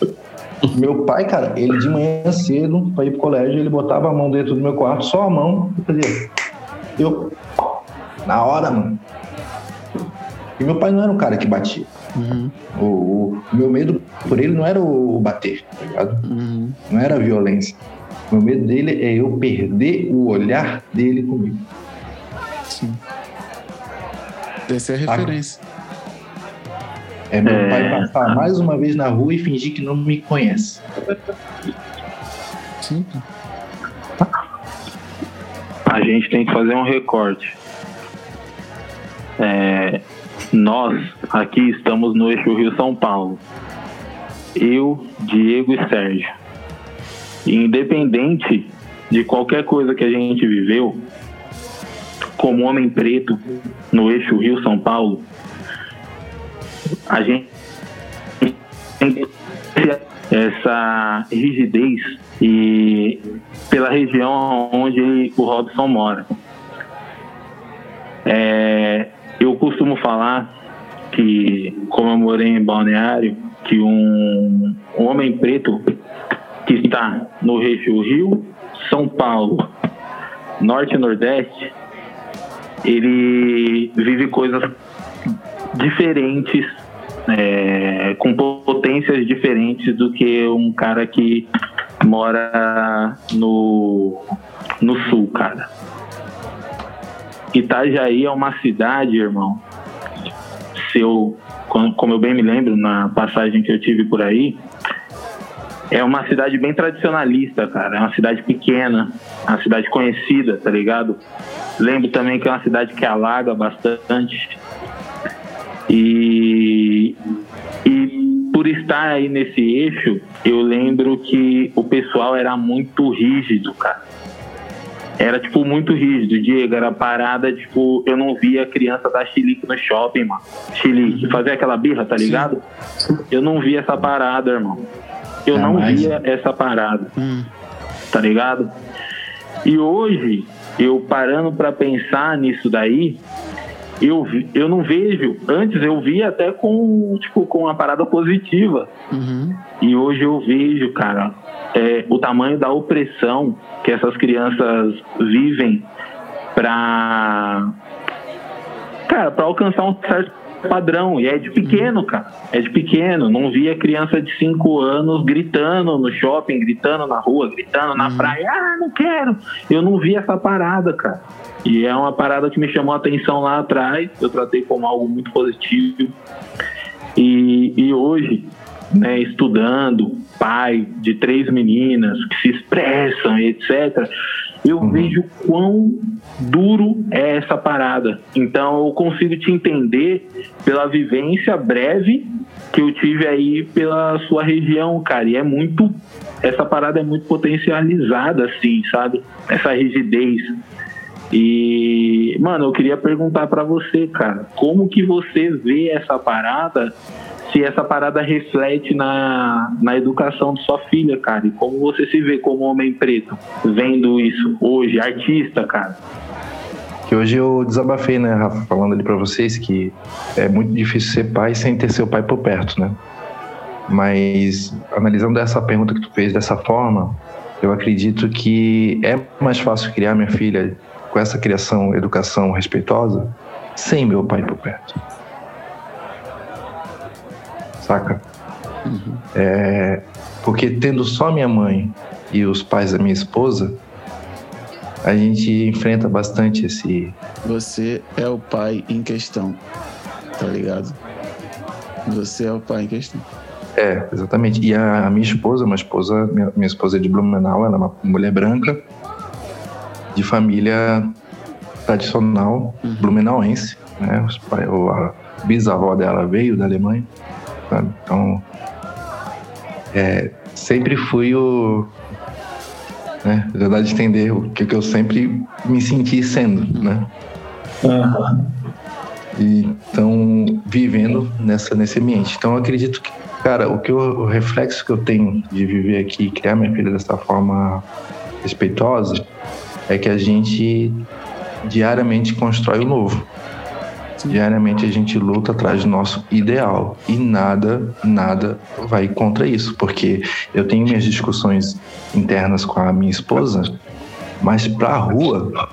Meu pai, cara, ele de manhã cedo, pra ir pro colégio, ele botava a mão dentro do meu quarto, só a mão, e fazia. Eu, na hora, mano. E meu pai não era um cara que batia. uhum, O, o meu medo por ele não era o bater, tá ligado? uhum, Não era a violência. O meu medo dele é eu perder o olhar dele comigo. sim. Essa é a referência. É meu É. pai passar mais uma vez na rua e fingir que não me conhece. Sim. a gente tem que fazer um recorte. É, nós aqui estamos no eixo Rio São Paulo. Eu, Diego e Sérgio. Independente de qualquer coisa que a gente viveu, como homem preto no eixo Rio São Paulo, a gente essa rigidez e pela região onde o Robson mora. É, eu costumo falar que, como eu morei em Balneário, que um, um homem preto que está no eixo Rio, São Paulo, Norte e Nordeste, ele vive coisas diferentes, é, com potências diferentes do que um cara que mora no, no sul, cara. Itajaí é uma cidade, irmão. Se eu, como eu bem me lembro na passagem que eu tive por aí, é uma cidade bem tradicionalista, cara. É uma cidade pequena, uma cidade conhecida, tá ligado? Lembro também que é uma cidade que alaga bastante. E, e por estar aí nesse eixo, eu lembro que o pessoal era muito rígido, cara. era, tipo, muito rígido. Diego, era parada, tipo, eu não via criança dar chilique no shopping, mano. Chilique, fazer aquela birra, tá ligado? Eu não via essa parada, irmão. Eu não Jamais. via essa parada, Hum. tá ligado? E hoje, eu parando pra pensar nisso daí, eu, eu não vejo. Antes eu via até com, tipo, com uma parada positiva. Uhum. E hoje eu vejo, cara, é, o tamanho da opressão que essas crianças vivem pra. Cara, pra alcançar um certo padrão. E é de pequeno, cara. É de pequeno. Não via criança de 5 anos gritando no shopping, gritando na rua, gritando na praia. Ah, não quero. Eu não vi essa parada, cara. E é uma parada que me chamou a atenção lá atrás. Eu tratei como algo muito positivo. E, e hoje, né, estudando, pai de três meninas que se expressam e etc., eu vejo quão duro é essa parada. Então eu consigo te entender pela vivência breve que eu tive aí pela sua região, cara. E é muito. Essa parada é muito potencializada, assim, sabe? Essa rigidez. E, mano, eu queria perguntar pra você, cara, como que você vê essa parada, se essa parada reflete na, na educação de sua filha, cara? E como você se vê como homem preto, vendo isso hoje, artista, cara? Que hoje eu desabafei, né, Rafa, falando ali pra vocês que é muito difícil ser pai sem ter seu pai por perto, né? Mas analisando essa pergunta que tu fez dessa forma, eu acredito que é mais fácil criar minha filha com essa criação, educação respeitosa, sem meu pai por perto. Saca? É, porque tendo só minha mãe e os pais da minha esposa, a gente enfrenta bastante esse. Você é o pai em questão, tá ligado? Você é o pai em questão. É, exatamente. E a, a minha esposa, uma esposa, minha, minha esposa é de Blumenau, ela é uma mulher branca, de família tradicional blumenauense, né? Os pai, a bisavó dela veio da Alemanha, sabe? Então, é, sempre fui o. Né? Na verdade, entender o que, que eu sempre me senti sendo, né? E, então, vivendo nessa, nesse ambiente. Então, eu acredito que, cara, o, que eu, o reflexo que eu tenho de viver aqui e criar minha filha dessa forma respeitosa é que a gente diariamente constrói o novo. Diariamente a gente luta atrás do nosso ideal e nada, nada vai contra isso, porque eu tenho minhas discussões internas com a minha esposa, mas pra rua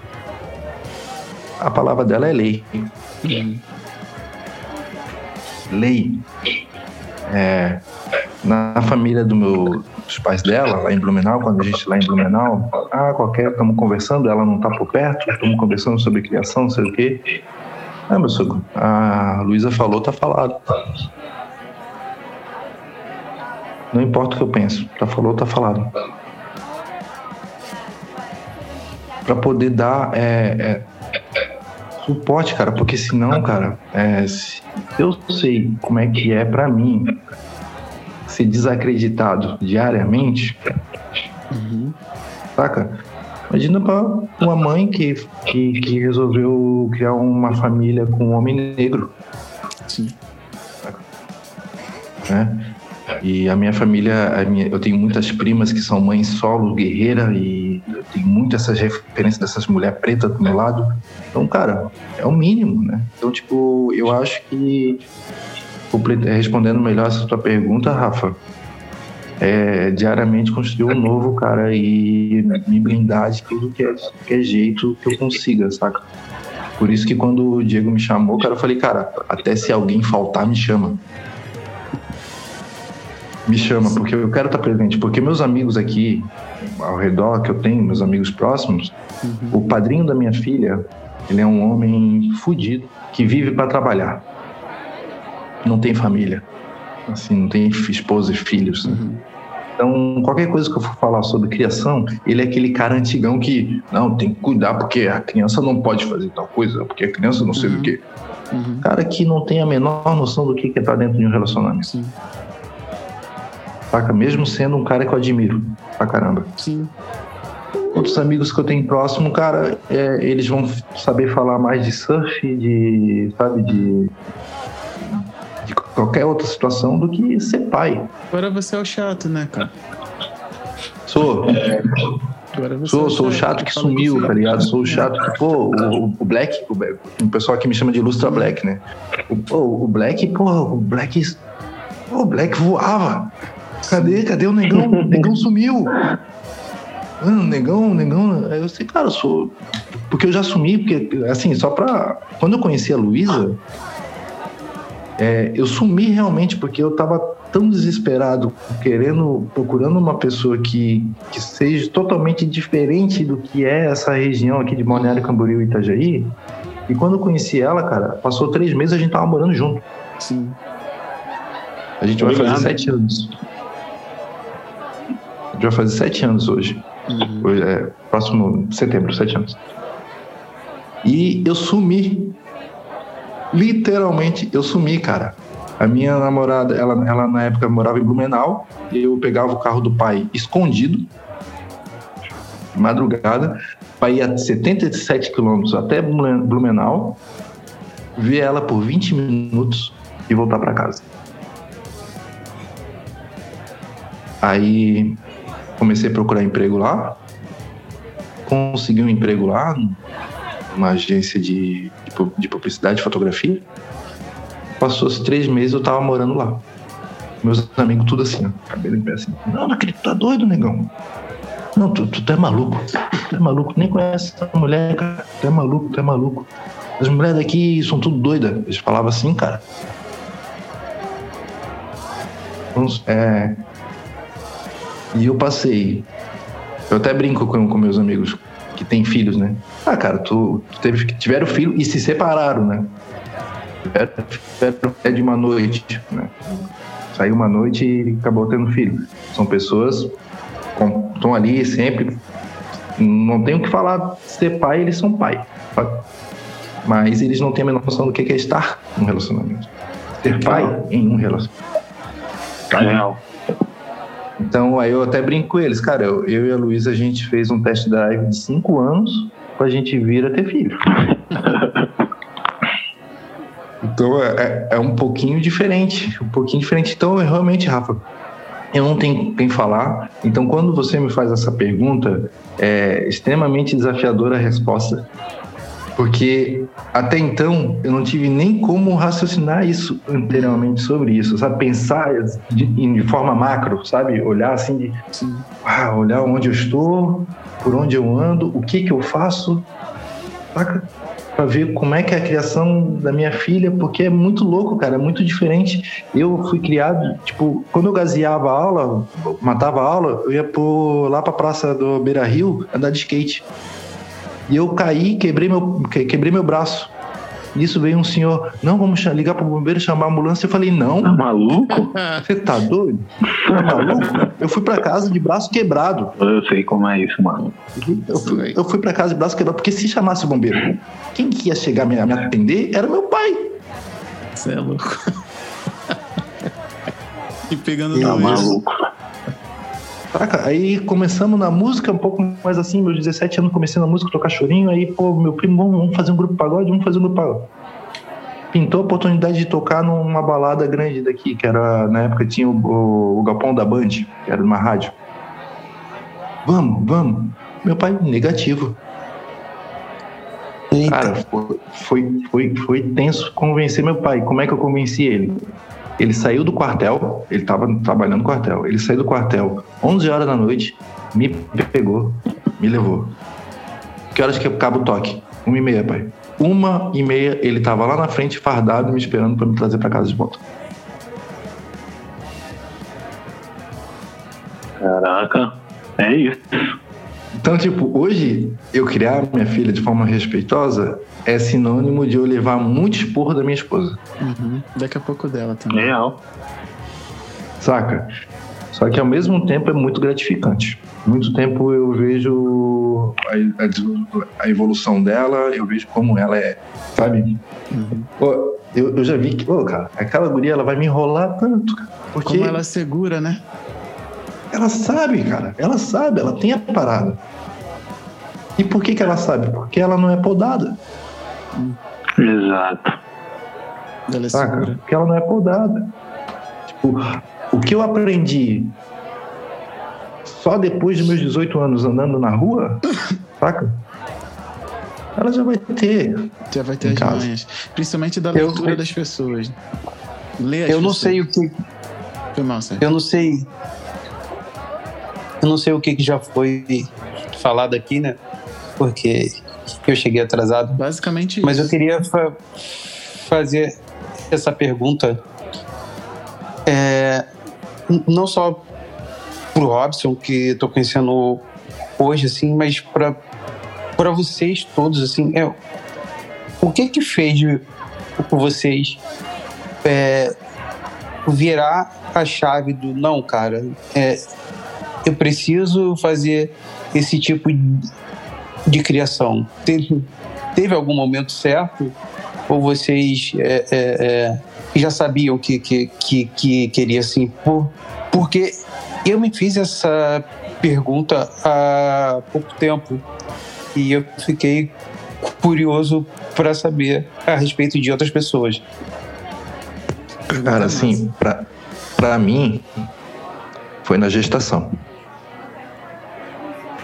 a palavra dela é lei. Lei. É, na família do meu, dos pais dela, lá em Blumenau, quando a gente lá em Blumenau, ah, qualquer, estamos conversando, ela não está por perto, estamos conversando sobre criação, não sei o quê. Ah, meu sogro, a Luísa falou, tá falado. Não importa o que eu penso, tá falou, tá falado. Para poder dar é, é, suporte, cara, porque senão, cara, é, se eu sei como é que é para mim ser desacreditado diariamente, saca? Imagina pra uma mãe que, que, que resolveu criar uma família com um homem negro. Sim. né? E a minha família, a minha- eu tenho muitas primas que são mães solo, guerreira, e eu tenho muitas essas referências dessas mulheres pretas do meu lado. Então, cara, é o mínimo, né? Então, tipo, eu acho que, comple- respondendo melhor essa tua pergunta, Rafa, é diariamente construir um novo, cara, e me blindar de tudo que é, que é jeito que eu consiga, saca? Por isso que quando o Diego me chamou, cara, eu falei, cara, até se alguém faltar, me chama. Me chama, porque eu quero estar presente. Porque meus amigos aqui ao redor que eu tenho, meus amigos próximos, o padrinho da minha filha, ele é um homem fudido que vive para trabalhar. Não tem família. Assim, não tem esposa e filhos. né? Então, qualquer coisa que eu for falar sobre criação, ele é aquele cara antigão que, não, tem que cuidar porque a criança não pode fazer tal coisa, porque a criança não sei do que. Uhum. Cara que não tem a menor noção do que é estar dentro de um relacionamento. Sim. Saca? Mesmo sendo um cara que eu admiro pra caramba. Sim. outros amigos que eu tenho próximo, cara, é, eles vão saber falar mais de surf, de, sabe, de qualquer outra situação do que ser pai. Agora você é o chato, né, cara? Sou. Você Sou, é sou o chato que sumiu, tá ligado? Sou o chato que, pô, o, o Black, o, o pessoal aqui me chama de Ilustra Black, né? O, pô, o Black, porra, o Black. Pô, o Black voava. Cadê? Cadê o negão? O negão sumiu. Mano, negão, o negão. Aí eu sei, cara, eu sou. Porque eu já sumi, porque, assim, só pra. Quando eu conheci a Luísa, é, eu sumi realmente porque eu tava tão desesperado, querendo, procurando uma pessoa que, que seja totalmente diferente do que é essa região aqui de Balneário Camboriú e Itajaí. E quando eu conheci ela, cara, passou três meses a gente tava morando junto. Sim. A gente vai Obrigado. fazer sete anos. A gente vai fazer sete anos hoje. Uhum. Hoje é próximo setembro, sete anos. E eu sumi. Literalmente, eu sumi, cara. A minha namorada, ela, ela na época morava em Blumenau. Eu pegava o carro do pai escondido, madrugada, para ir a 77 quilômetros até Blumen- Blumenau, ver ela por 20 minutos e voltar para casa. Aí comecei a procurar emprego lá, consegui um emprego lá, numa agência de, de pu- de publicidade e fotografia. Passou-se três meses, eu tava morando lá. Meus amigos, tudo assim, ó, cabelo em pé assim. Não, não acredito, tá doido, negão. Não, tu, tu, tu é maluco. Tu é maluco, nem conhece essa mulher, cara. Tu é maluco, tu é maluco. As mulheres daqui são tudo doidas. Eles falavam assim, cara. Então, É, e eu passei. Eu até brinco com, com meus amigos que têm filhos, né? Ah, cara, tu, tu teve, tiveram filho e se separaram, né? Tiveram, tiveram é de uma noite, né? Saiu uma noite e acabou tendo filho. São pessoas que estão ali sempre. Não tem o que falar, ser pai, eles são pai. Mas eles não têm a menor noção do que é estar num relacionamento. Ser pai em um relacionamento. Tá. Então, aí eu até brinco com eles, cara, eu, eu e a Luísa, a gente fez um test drive de cinco anos pra gente vir a ter filho. Então, é, é- é um pouquinho diferente, um pouquinho diferente. Então, realmente, Rafa, eu não tenho quem falar. Então, quando você me faz essa pergunta, é extremamente desafiadora a resposta. Porque até então eu não tive nem como raciocinar isso anteriormente sobre isso, sabe? Pensar de, de forma macro, sabe? Olhar assim, de, ah, olhar onde eu estou, por onde eu ando, o que que eu faço, saca? Pra ver como é que é a criação da minha filha, porque é muito louco, cara, é muito diferente. Eu fui criado, tipo, quando eu gazeava a aula, matava a aula, eu ia por, lá pra praça do Beira Rio andar de skate. E eu caí, quebrei meu, que- quebrei meu braço. Nisso veio um senhor, não, vamos ligar pro bombeiro, chamar a ambulância. Eu falei, não, Tá maluco? você tá doido? Tá maluco? Eu fui pra casa de braço quebrado. Eu sei como é isso, mano. Eu fui, eu fui pra casa de braço quebrado, porque se chamasse o bombeiro, quem que ia chegar me, me atender era meu pai. Você é louco. e pegando Tá Tá no eixo. maluco. Saca? Aí começamos na música, um pouco mais assim, meus 17 anos comecei na música, tocar chorinho, aí, pô, meu primo, vamos, vamos fazer um grupo pagode, vamos fazer um grupo pagode. Pintou a oportunidade de tocar numa balada grande daqui, que era, na época tinha o, o, o Galpão da Band, que era uma rádio. Vamos, vamos. Meu pai, negativo. Eita. Cara, foi, foi, foi, foi tenso convencer meu pai. Como é que eu convenci ele? Ele saiu do quartel, ele estava trabalhando no quartel. Ele saiu do quartel 11 horas da noite, me pegou, me levou. Que horas que acaba o toque? Uma e meia, pai. Uma e meia, ele tava lá na frente, fardado, me esperando para me trazer para casa de volta. Caraca. É isso. Então, tipo, hoje eu criar minha filha de forma respeitosa é sinônimo de eu levar muito esporro da minha esposa. Uhum. Daqui a pouco dela também. Real. Saca? Só que ao mesmo tempo é muito gratificante. Muito tempo eu vejo a, a- a evolução dela, eu vejo como ela é, sabe? Uhum. Pô, eu, eu já vi que, pô, cara, aquela guria ela vai me enrolar tanto, cara. Porque Como ela... ela é segura, né? Sabe, cara, ela sabe, ela tem a parada. E por que, que ela sabe? Porque ela não é podada. Exato. Ela é saca? Porque ela não é podada. Tipo, o que eu aprendi só depois dos meus 18 anos andando na rua, saca? Ela já vai ter. Já vai ter as casa. manhas. Principalmente da Eu- leitura das pessoas. Lê as Eu não pessoas. sei o que. Foi mal, Sérgio. Eu não sei. Eu não sei o que, que já foi falado aqui, né? Porque eu cheguei atrasado. Basicamente Mas eu isso. queria fa- fazer essa pergunta é, não só pro Robson, que eu tô conhecendo hoje, assim, mas para para vocês todos, assim, é, o que que fez vocês é, virar a chave do não, cara, é, eu preciso fazer esse tipo de criação? Teve, teve algum momento certo? Ou vocês é, é, é, já sabiam que, que, que, que queria assim? Por, porque eu me fiz essa pergunta há pouco tempo e eu fiquei curioso para saber a respeito de outras pessoas. Cara, assim, pra mim, foi na gestação.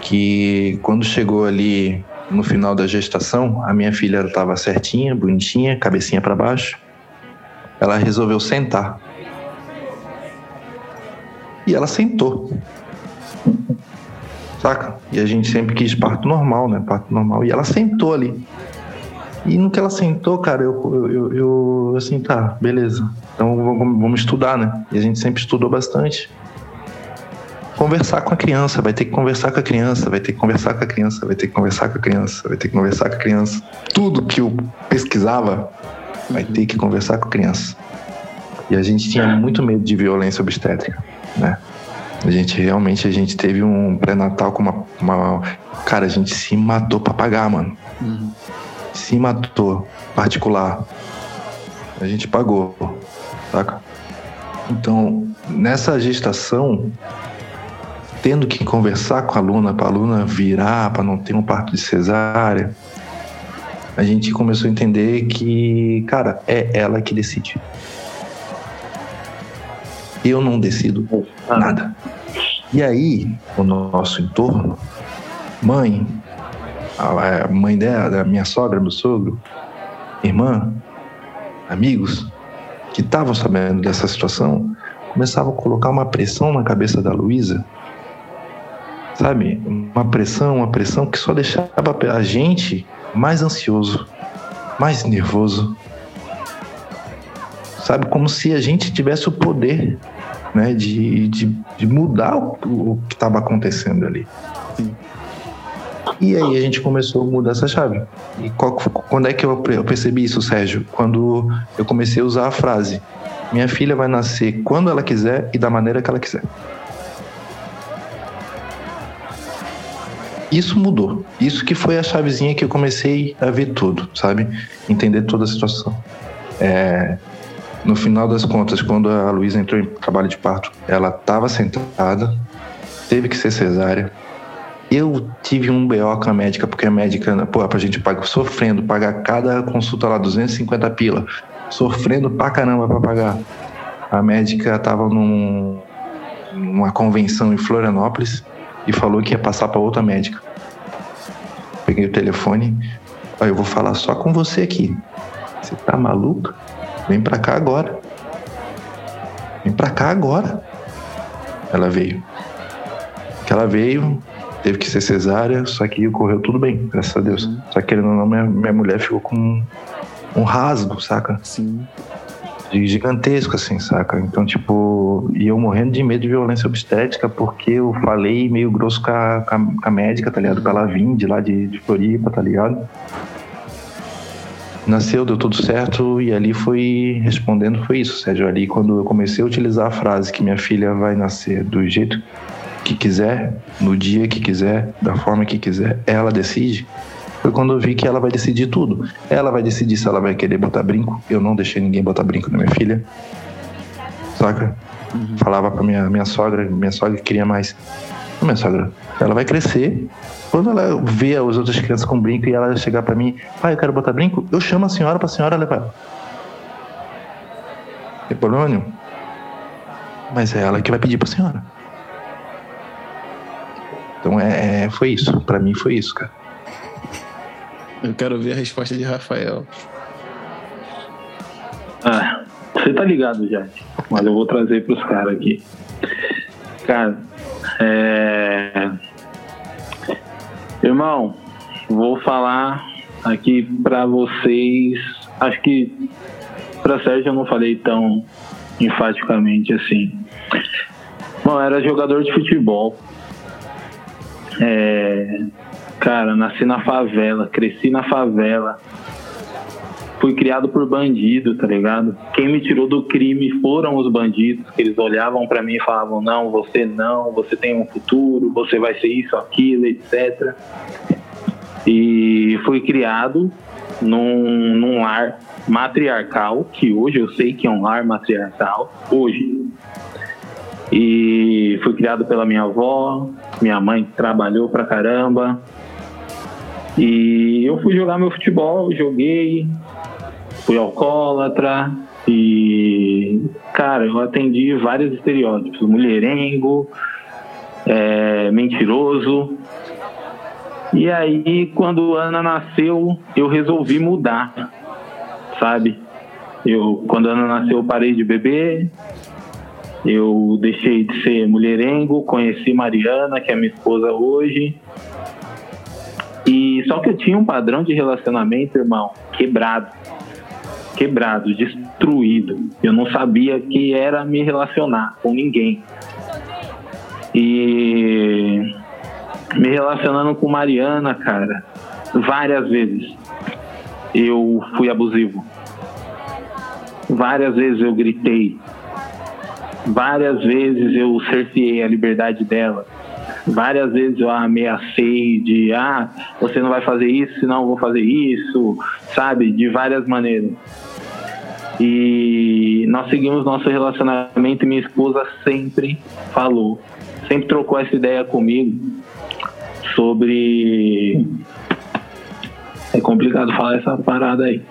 Que quando chegou ali no final da gestação, a minha filha estava certinha, bonitinha, cabecinha para baixo. Ela resolveu sentar. E ela sentou. Saca? E a gente sempre quis parto normal, né? Parto normal. E ela sentou ali. E no que ela sentou, cara, eu, eu, eu, eu, assim, tá, beleza. Então vamos, vamos estudar, né? E a gente sempre estudou bastante. Conversar com a criança, vai ter que conversar com a criança, vai ter que conversar com a criança, vai ter que conversar com a criança, vai ter que conversar com a criança. Tudo que eu pesquisava, vai ter que conversar com a criança. E a gente tinha muito medo de violência obstétrica, né? A gente realmente a gente teve um pré-natal com uma, uma. Cara, a gente se matou pra pagar, mano Uhum. se matou particular. A gente pagou, saca? Então, nessa gestação, tendo que conversar com a aluna, para a aluna virar, para não ter um parto de cesárea, a gente começou a entender que, cara, é ela que decide. Eu não decido nada. E aí, o nosso entorno, mãe, a a mãe dela, a minha sogra, meu sogro, irmã, amigos que estavam sabendo dessa situação, começavam a colocar uma pressão na cabeça da Luísa. Sabe? Uma pressão, uma pressão que só deixava a gente mais ansioso, mais nervoso. Sabe? Como se a gente tivesse o poder né, de, de, de mudar o, o que estava acontecendo ali. E aí a gente começou a mudar essa chave. E qual- quando é que eu percebi isso, Sérgio? Quando eu comecei a usar a frase: Minha filha vai nascer quando ela quiser e da maneira que ela quiser. Isso mudou. Isso que foi a chavezinha que eu comecei a ver tudo, sabe? Entender toda a situação. É, no final das contas, quando a Luísa entrou em trabalho de parto, ela estava sentada, teve que ser cesárea. Eu tive um BO com a médica, porque a médica, pô, pra gente pagar, sofrendo, pagar cada consulta lá 250 pila, sofrendo pra caramba pra pagar. A médica tava num, numa convenção em Florianópolis e falou que ia passar pra outra médica. Peguei o telefone, aí eu vou falar só com você aqui. Você tá maluca? Vem pra cá agora. Vem pra cá agora. Ela veio. Que ela veio, teve que ser cesárea, só que correu tudo bem, graças a Deus. Só que querendo ou não, minha, minha mulher ficou com um, um rasgo, saca? Sim. Gigantesco, assim, saca? Então, tipo, e eu morrendo de medo de violência obstétrica porque eu falei meio grosso com a, com a, médica, tá ligado? Com ela vim de lá de, de Floripa, tá ligado? Nasceu, deu tudo certo e ali foi respondendo, foi isso, Sérgio. Ali, quando eu comecei a utilizar a frase que minha filha vai nascer do jeito que quiser, no dia que quiser, da forma que quiser, ela decide. Foi quando eu vi que ela vai decidir tudo. Ela vai decidir se ela vai querer botar brinco. Eu não deixei ninguém botar brinco na minha filha. Saca? Falava pra minha, minha sogra, minha sogra queria mais. Minha sogra, ela vai crescer. Quando ela vê as outras crianças com brinco e ela chegar pra mim, pai, eu quero botar brinco, eu chamo a senhora pra senhora levar ela. Tem problema nenhum. Mas é ela que vai pedir pra senhora. Então é, é- foi isso. Pra mim foi isso, cara. Eu quero ver a resposta de Rafael. Ah, você tá ligado já, mas eu vou trazer pros caras aqui. Cara, é... Irmão, vou falar aqui pra vocês. Acho que pra Sérgio eu não falei tão enfaticamente assim. Bom, era jogador de futebol. É... Cara, nasci na favela, cresci na favela fui criado por bandido, tá ligado? Quem me tirou do crime foram os bandidos, que eles olhavam pra mim e falavam: não, você não, você tem um futuro, você vai ser isso, aquilo, etc. E fui criado num, num lar matriarcal, que hoje eu sei que é um lar matriarcal, hoje. E fui criado pela minha avó, minha mãe trabalhou pra caramba. E eu fui jogar meu futebol, joguei, fui alcoólatra e, cara, eu atendi vários estereótipos: mulherengo, é, mentiroso. E aí, quando Ana nasceu, eu resolvi mudar, sabe? Eu, quando Ana nasceu, eu parei de beber, eu deixei de ser mulherengo, conheci Mariana, que é minha esposa hoje. E só que eu tinha um padrão de relacionamento, irmão, quebrado quebrado, destruído. Eu não sabia que era me relacionar com ninguém. E me relacionando com Mariana, cara, várias vezes eu fui abusivo. Várias vezes eu gritei. Várias vezes eu cerceei a liberdade dela. Várias vezes eu ameacei de, ah, você não vai fazer isso, senão eu vou fazer isso, sabe? De várias maneiras. E nós seguimos nosso relacionamento e minha esposa sempre falou, sempre trocou essa ideia comigo sobre. É complicado falar essa parada aí.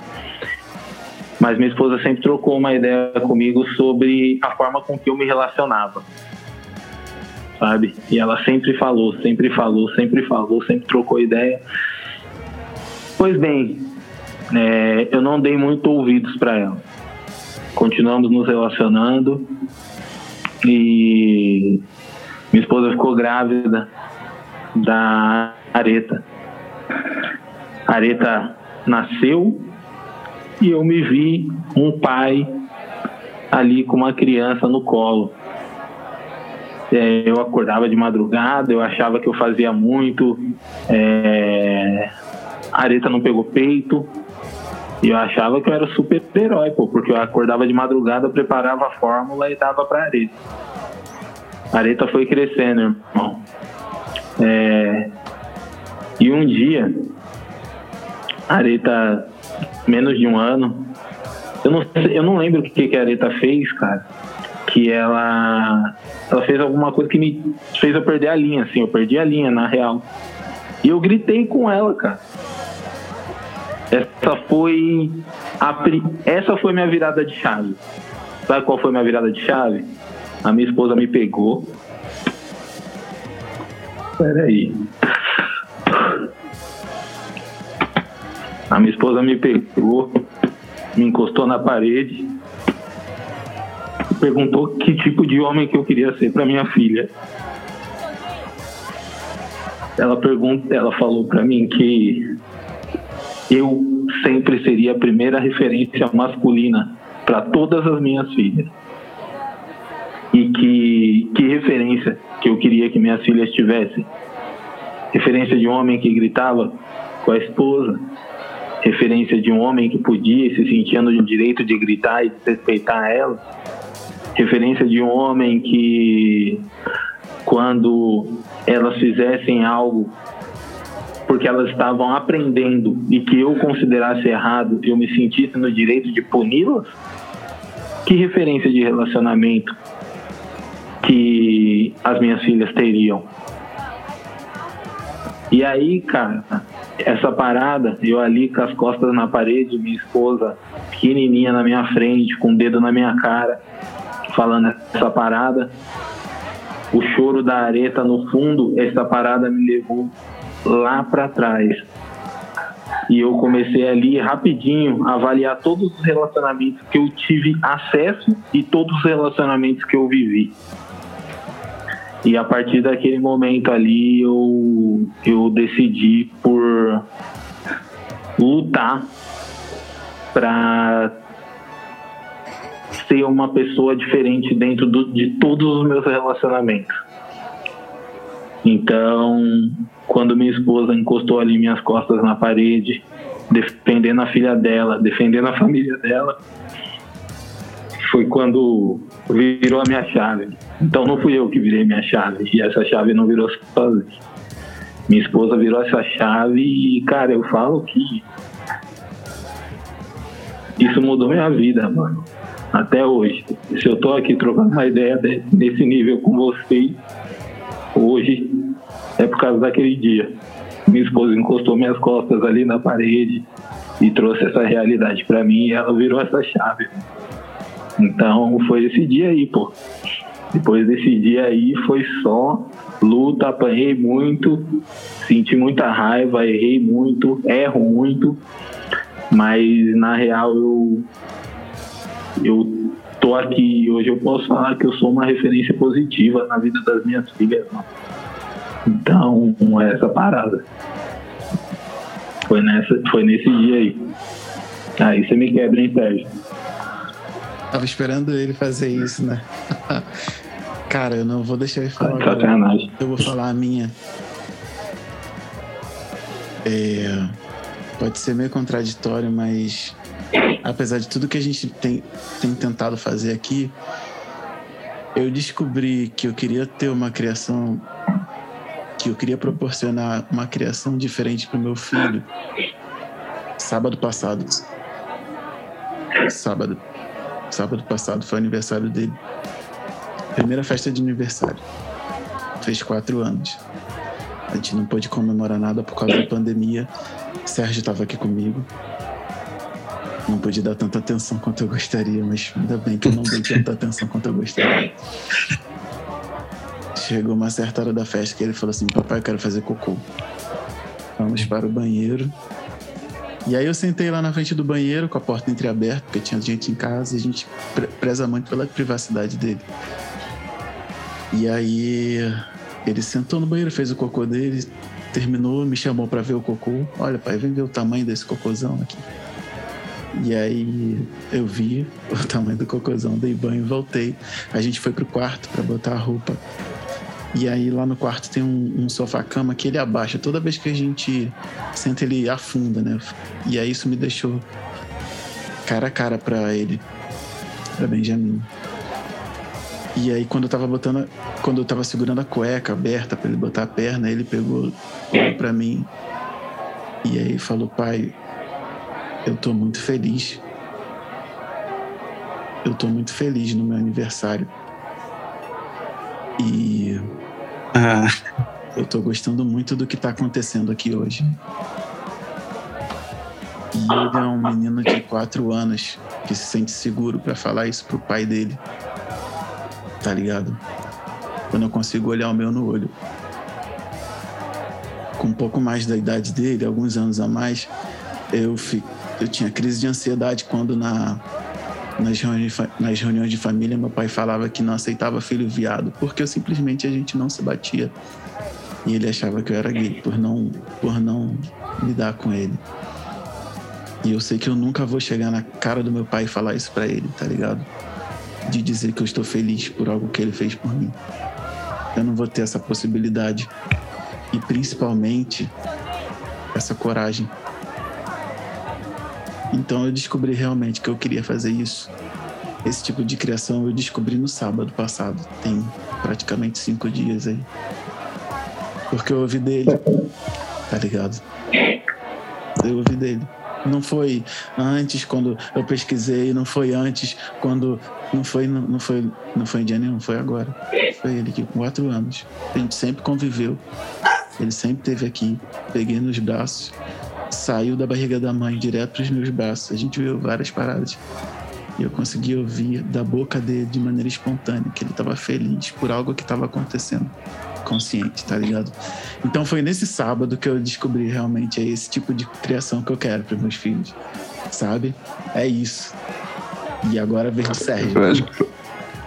Mas minha esposa sempre trocou uma ideia comigo sobre a forma com que eu me relacionava. Sabe? E ela sempre falou, sempre falou, sempre falou, sempre trocou ideia. Pois bem, é, eu não dei muito ouvidos para ela continuamos nos relacionando e minha esposa ficou grávida da Areta. Areta nasceu e eu me vi um pai ali com uma criança no colo. É, eu acordava de madrugada, eu achava que eu fazia muito. É, a Areta não pegou peito, e eu achava que eu era super herói, pô, porque eu acordava de madrugada, preparava a fórmula e dava pra Areta. A Areta foi crescendo, irmão. É... E um dia, a Areta, menos de um ano, eu não, eu não lembro o que, que a Areta fez, cara, que ela, ela fez alguma coisa que me fez eu perder a linha, assim, eu perdi a linha, na real. E eu gritei com ela, cara. Essa foi a essa foi minha virada de chave. Sabe qual foi minha virada de chave? A minha esposa me pegou. Peraí. A minha esposa me pegou, me encostou na parede, perguntou que tipo de homem que eu queria ser para minha filha. Ela pergunta, ela falou para mim que eu sempre seria a primeira referência masculina para todas as minhas filhas. E que, que referência que eu queria que minhas filhas tivessem? Referência de um homem que gritava com a esposa, referência de um homem que podia se sentia no direito de gritar e respeitar ela, referência de um homem que, quando elas fizessem algo porque elas estavam aprendendo e que eu considerasse errado, eu me sentisse no direito de puni-las? Que referência de relacionamento que as minhas filhas teriam? E aí, cara, essa parada, eu ali com as costas na parede, minha esposa pequenininha na minha frente, com o dedo na minha cara, falando essa parada. O choro da areta no fundo, essa parada me levou lá para trás. E eu comecei ali rapidinho a avaliar todos os relacionamentos que eu tive acesso e todos os relacionamentos que eu vivi. E a partir daquele momento ali eu, eu decidi por lutar para ser uma pessoa diferente dentro do, de todos os meus relacionamentos. Então, quando minha esposa encostou ali minhas costas na parede, defendendo a filha dela, defendendo a família dela, foi quando virou a minha chave. Então não fui eu que virei minha chave, e essa chave não virou sozinha. Minha esposa virou essa chave e, cara, eu falo que isso mudou minha vida, mano. Até hoje. Se eu tô aqui trocando uma ideia nesse nível com vocês, hoje é por causa daquele dia. Minha esposa encostou minhas costas ali na parede e trouxe essa realidade para mim e ela virou essa chave. Então foi esse dia aí, pô. Depois desse dia aí foi só luta, apanhei muito, senti muita raiva, errei muito, erro muito, mas na real eu eu tô aqui hoje eu posso falar que eu sou uma referência positiva na vida das minhas filhas. Mano. Então, é essa parada. Foi, nessa, foi nesse dia aí. Aí você me quebra, hein, Sérgio? Tava esperando ele fazer isso, né? Cara, eu não vou deixar ele falar. Sacanagem. Eu vou falar a minha. É, pode ser meio contraditório, mas apesar de tudo que a gente tem, tem tentado fazer aqui, eu descobri que eu queria ter uma criação que eu queria proporcionar uma criação diferente para o meu filho. Sábado passado. Sábado. Sábado passado foi aniversário dele. Primeira festa de aniversário. Fez quatro anos. A gente não pôde comemorar nada por causa da pandemia. Sérgio estava aqui comigo. Não pude dar tanta atenção quanto eu gostaria, mas ainda bem que eu não dei tanta atenção quanto eu gostaria. Chegou uma certa hora da festa que ele falou assim: Papai, eu quero fazer cocô. Vamos para o banheiro. E aí eu sentei lá na frente do banheiro com a porta entreaberta, porque tinha gente em casa e a gente preza muito pela privacidade dele. E aí ele sentou no banheiro, fez o cocô dele, terminou, me chamou para ver o cocô. Olha, pai, vem ver o tamanho desse cocôzão aqui. E aí eu vi o tamanho do cocôzão, dei banho, voltei. A gente foi pro quarto para botar a roupa. E aí lá no quarto tem um, um sofá-cama que ele abaixa. Toda vez que a gente senta, ele afunda, né? E aí isso me deixou cara a cara pra ele, pra Benjamin. E aí quando eu tava botando, quando eu tava segurando a cueca aberta para ele botar a perna, ele pegou para mim e aí falou: "Pai, eu tô muito feliz. Eu tô muito feliz no meu aniversário. E ah. eu tô gostando muito do que tá acontecendo aqui hoje. E ele é um menino de quatro anos que se sente seguro para falar isso pro pai dele. Tá ligado? Eu não consigo olhar o meu no olho. Com um pouco mais da idade dele, alguns anos a mais, eu, fico, eu tinha crise de ansiedade quando na nas reuniões, nas reuniões de família, meu pai falava que não aceitava filho viado, porque eu, simplesmente a gente não se batia. E ele achava que eu era gay por não, por não lidar com ele. E eu sei que eu nunca vou chegar na cara do meu pai e falar isso para ele, tá ligado? De dizer que eu estou feliz por algo que ele fez por mim. Eu não vou ter essa possibilidade. E principalmente essa coragem então eu descobri realmente que eu queria fazer isso. Esse tipo de criação eu descobri no sábado passado. Tem praticamente cinco dias aí. Porque eu ouvi dele. Tá ligado? Eu ouvi dele. Não foi antes quando eu pesquisei, não foi antes quando. Não foi, não, foi, não foi em dia nenhum, foi agora. Foi ele aqui com quatro anos. A gente sempre conviveu. Ele sempre esteve aqui. Peguei nos braços, saiu da barriga da mãe direto para os meus braços. A gente viu várias paradas. E eu consegui ouvir da boca dele de maneira espontânea que ele estava feliz por algo que estava acontecendo. Consciente, tá ligado? Então foi nesse sábado que eu descobri realmente é esse tipo de criação que eu quero para meus filhos. Sabe? É isso. E agora vem o Sérgio. Eu acho, que-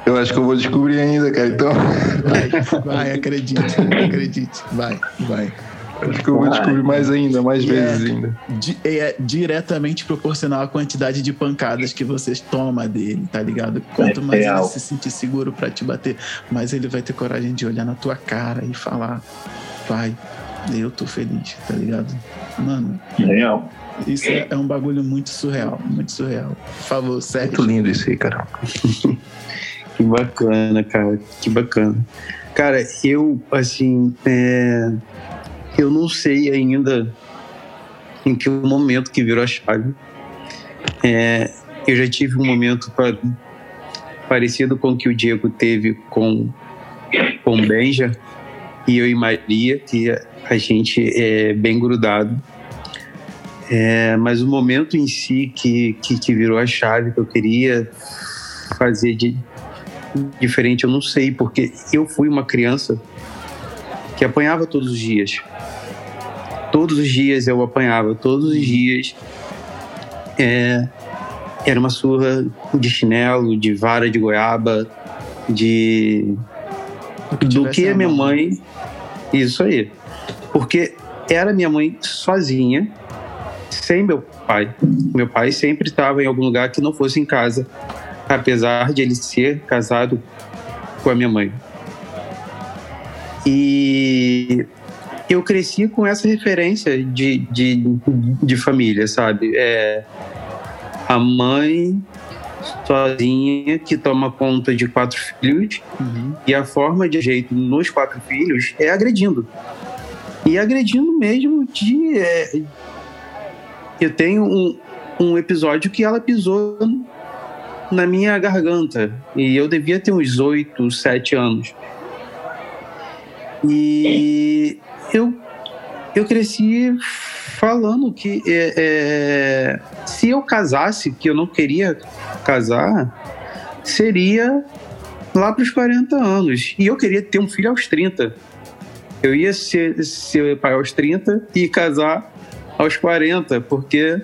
eu acho que eu vou descobrir ainda, cara. Então, Vai, vai, acredite, acredite. Vai, vai. Acho que eu vou descobrir mais ainda, mais é- vezes ainda. Di- é diretamente proporcional à quantidade de pancadas que vocês tomam dele, tá ligado? Quanto É mais ele se sentir seguro pra te bater, mais ele vai ter coragem de olhar na tua cara e falar: Pai, eu tô feliz, tá ligado? Mano, Real. isso é, é um bagulho muito surreal, muito surreal. Por favor, Muito lindo isso aí, cara. Que bacana, cara. Que bacana. Cara, eu, assim, é, eu não sei ainda em que momento que virou a chave. É, eu já tive um momento pa- parecido com o que o Diego teve com, com Benja e eu e Maria, que a- a gente é bem grudado. É, mas o momento em si que, que, que virou a chave que eu queria fazer de, diferente, eu não sei, porque eu fui uma criança que apanhava todos os dias. Todos os dias eu apanhava, todos os dias é, era uma surra de chinelo, de vara de goiaba, de do que a a minha mão. mãe. Isso aí. Porque era minha mãe sozinha, sem meu pai. Meu pai sempre estava em algum lugar que não fosse em casa, apesar de ele ser casado com a minha mãe. E eu cresci com essa referência de, de, de família, sabe? É, a mãe sozinha que toma conta de quatro filhos Uhum. e a forma de jeito nos quatro filhos é agredindo. E agredindo mesmo de. é, eu tenho um, um episódio que ela pisou na minha garganta. E eu devia ter uns oito, sete anos. E eu, eu cresci falando que é, é, se eu casasse, que eu não queria casar, seria lá para os 40 anos. E eu queria ter um filho aos 30. Eu ia ser, ser pai aos 30 e casar aos 40, porque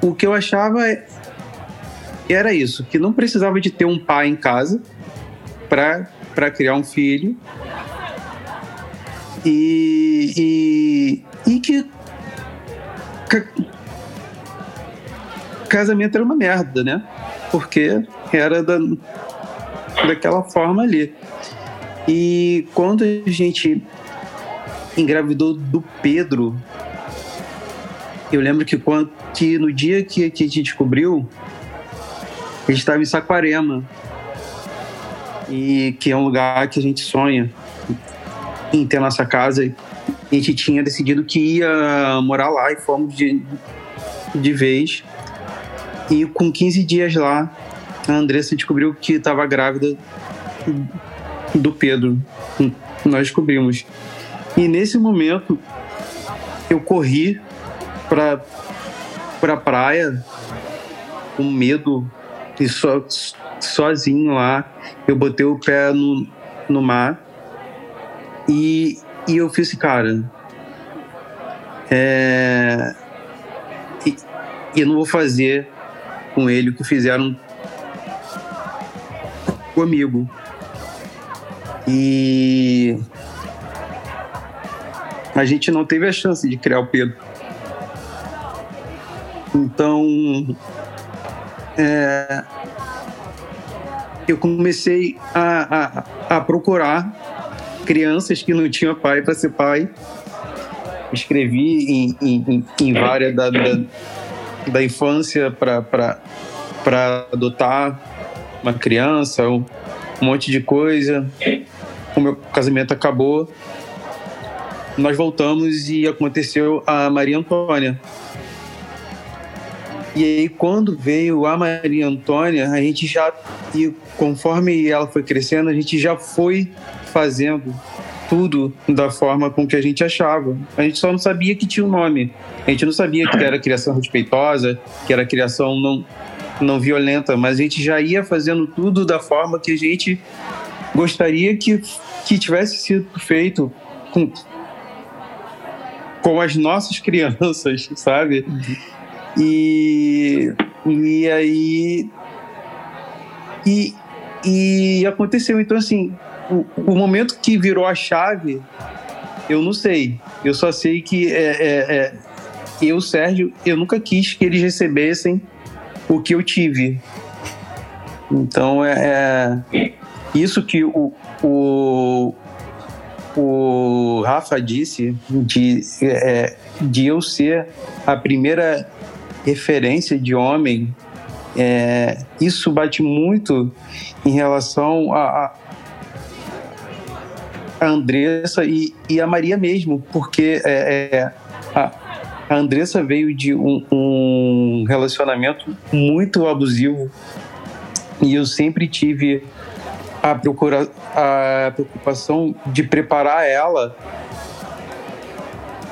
o que eu achava é- era isso, que não precisava de ter um pai em casa para criar um filho e, e, e que ca- casamento era uma merda, né? Porque era da, daquela forma ali. E quando a gente engravidou do Pedro, eu lembro que, quando, que no dia que, que a gente descobriu, a gente estava em Saquarema. E que é um lugar que a gente sonha em ter nossa casa. A gente tinha decidido que ia morar lá e fomos de, de vez. E com 15 dias lá, a Andressa descobriu que estava grávida do Pedro. Nós descobrimos. E nesse momento, eu corri para para praia com medo e so, sozinho lá. Eu botei o pé no, no mar e, e eu fiz, cara, é, e, e eu não vou fazer com ele o que fizeram comigo. E a gente não teve a chance de criar o Pedro. Então, é, eu comecei a, a, a procurar crianças que não tinham pai para ser pai. Escrevi em, em, em várias da, da, da infância para adotar uma criança, um, um monte de coisa. O meu casamento acabou. Nós voltamos e aconteceu a Maria Antônia. E aí, quando veio a Maria Antônia, a gente já, e conforme ela foi crescendo, a gente já foi fazendo tudo da forma com que a gente achava. A gente só não sabia que tinha um nome. A gente não sabia que era criação respeitosa, que era criação não, não violenta, mas a gente já ia fazendo tudo da forma que a gente gostaria que, que tivesse sido feito com, com as nossas crianças, sabe? E, e aí. E, e aconteceu. Então, assim, o, momento que virou a chave, eu não sei. Eu só sei que é, é, é, eu, Sérgio, eu nunca quis que eles recebessem o que eu tive. Então, é, é isso que o, o, o Rafa disse de, é, de eu ser a primeira referência de homem, é, isso bate muito em relação a Andressa e, e, a Maria mesmo, porque é, é, a, a Andressa veio de um, um relacionamento muito abusivo e eu sempre tive a, procura, a preocupação de preparar ela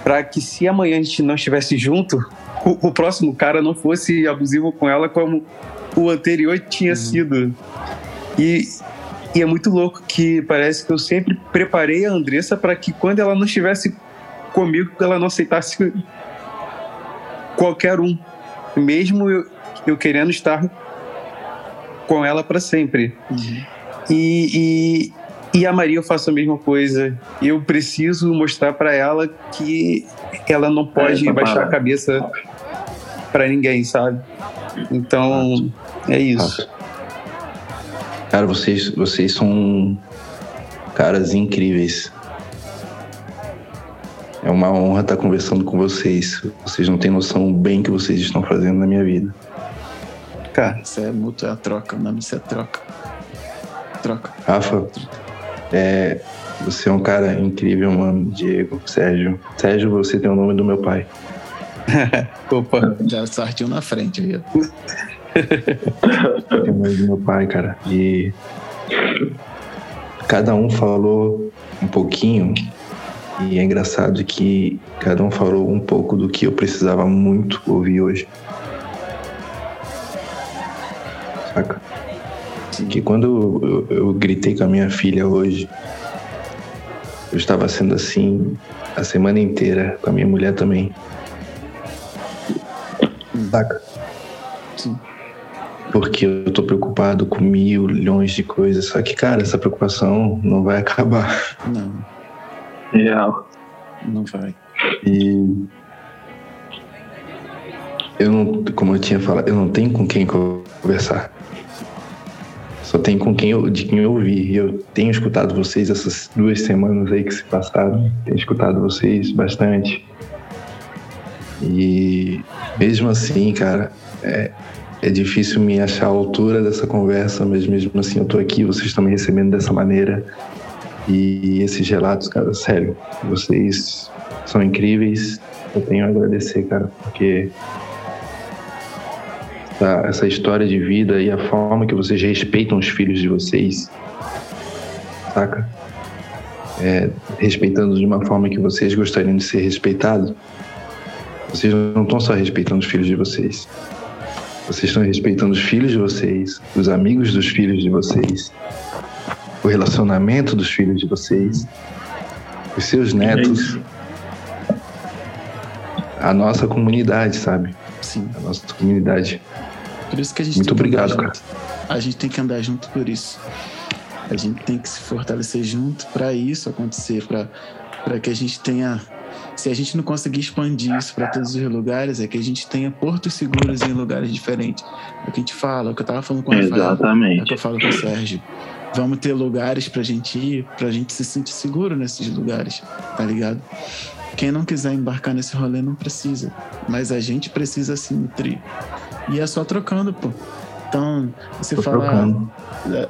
para que se amanhã a gente não estivesse junto, o, o, próximo cara não fosse abusivo com ela como o anterior tinha uhum. sido. E, e é muito louco que parece que eu sempre preparei a Andressa para que quando ela não estivesse comigo, ela não aceitasse qualquer um, mesmo eu, eu querendo estar com ela para sempre. Uhum. E, e, e, a Maria eu faço a mesma coisa. Eu preciso mostrar para ela que ela não pode é, baixar a cabeça para ninguém, sabe? Então, é isso. Cara, vocês, vocês são caras incríveis. É uma honra estar conversando com vocês. Vocês não têm noção bem que vocês estão fazendo na minha vida. Cara, isso é mútuo, é a troca. O nome disso é troca. Troca. Rafa, é, você é um cara incrível, mano. Diego, Sérgio. Sérgio, você tem o nome do meu pai. Opa. Já sartiu na frente, viu? Nome do meu pai, cara. E cada um falou um pouquinho. E é engraçado que cada um falou um pouco do que eu precisava muito ouvir hoje. Saca? que quando eu, eu gritei com a minha filha hoje, eu estava sendo assim a semana inteira, com a minha mulher também. Saca? Sim. Porque eu tô preocupado com milhões de coisas. Só que, cara, essa preocupação não vai acabar. Não. Real. Não vai. E eu não, como eu tinha falado, eu não tenho com quem conversar. Só tem com quem eu, de quem eu ouvi. Eu tenho escutado vocês essas duas semanas aí que se passaram. Tenho escutado vocês bastante. E mesmo assim, cara, é, é difícil me achar a altura dessa conversa, mas mesmo assim eu tô aqui, vocês estão me recebendo dessa maneira. E esses relatos, cara, sério, vocês são incríveis. Eu tenho a agradecer, cara, porque essa, história de vida e a forma que vocês respeitam os filhos de vocês, saca? É, respeitando de uma forma que vocês gostariam de ser respeitados, vocês não estão só respeitando os filhos de vocês. Vocês estão respeitando os filhos de vocês, os amigos dos filhos de vocês, o relacionamento dos filhos de vocês, os seus netos, a nossa comunidade, sabe? Sim. A nossa comunidade. Por isso que a gente Muito tem que obrigado, andar cara. junto. A gente tem que andar junto por isso. A gente tem que se fortalecer junto para isso acontecer, para que a gente tenha. Se a gente não conseguir expandir isso para todos os lugares, é que a gente tenha portos seguros em lugares diferentes. É o que a gente fala, é o que eu tava falando com o Rafael, Exatamente. é o que eu falo com o Sérgio. Vamos ter lugares pra gente ir, pra gente se sentir seguro nesses lugares, tá ligado? Quem não quiser embarcar nesse rolê não precisa, mas a gente precisa se nutrir. E é só trocando, pô. Então, você Tô fala trocando.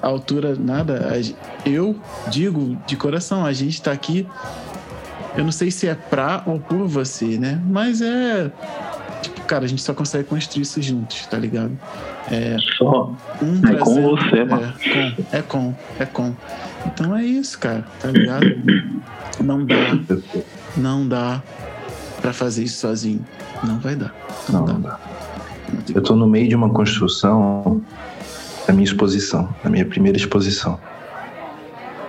a altura, nada. a Eu digo de coração, a gente tá aqui. Eu não sei se é pra ou por você, né? Mas é. Tipo, cara, a gente só consegue construir isso juntos, tá ligado? É, Só. um É com você, mano. É com, é com, é com. Então é isso, cara, tá ligado? Não dá, não dá pra fazer isso sozinho. Não vai dar. Não, Não, dá. não dá. Eu tô no meio de uma construção da minha exposição, da minha primeira exposição.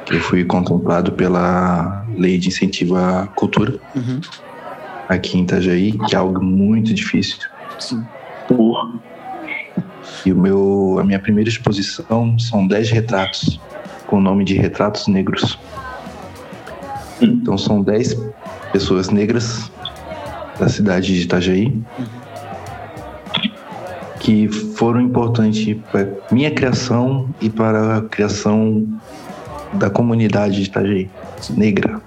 Que eu fui contemplado pela Lei de Incentivo à Cultura Uhum, aqui em Itajaí, que é algo muito difícil. sim. Porra. E o meu, a minha primeira exposição são 10 retratos, com o nome de Retratos Negros. Então são 10 pessoas negras da cidade de Itajaí que foram importantes para minha criação e para a criação da comunidade de Itajaí negra.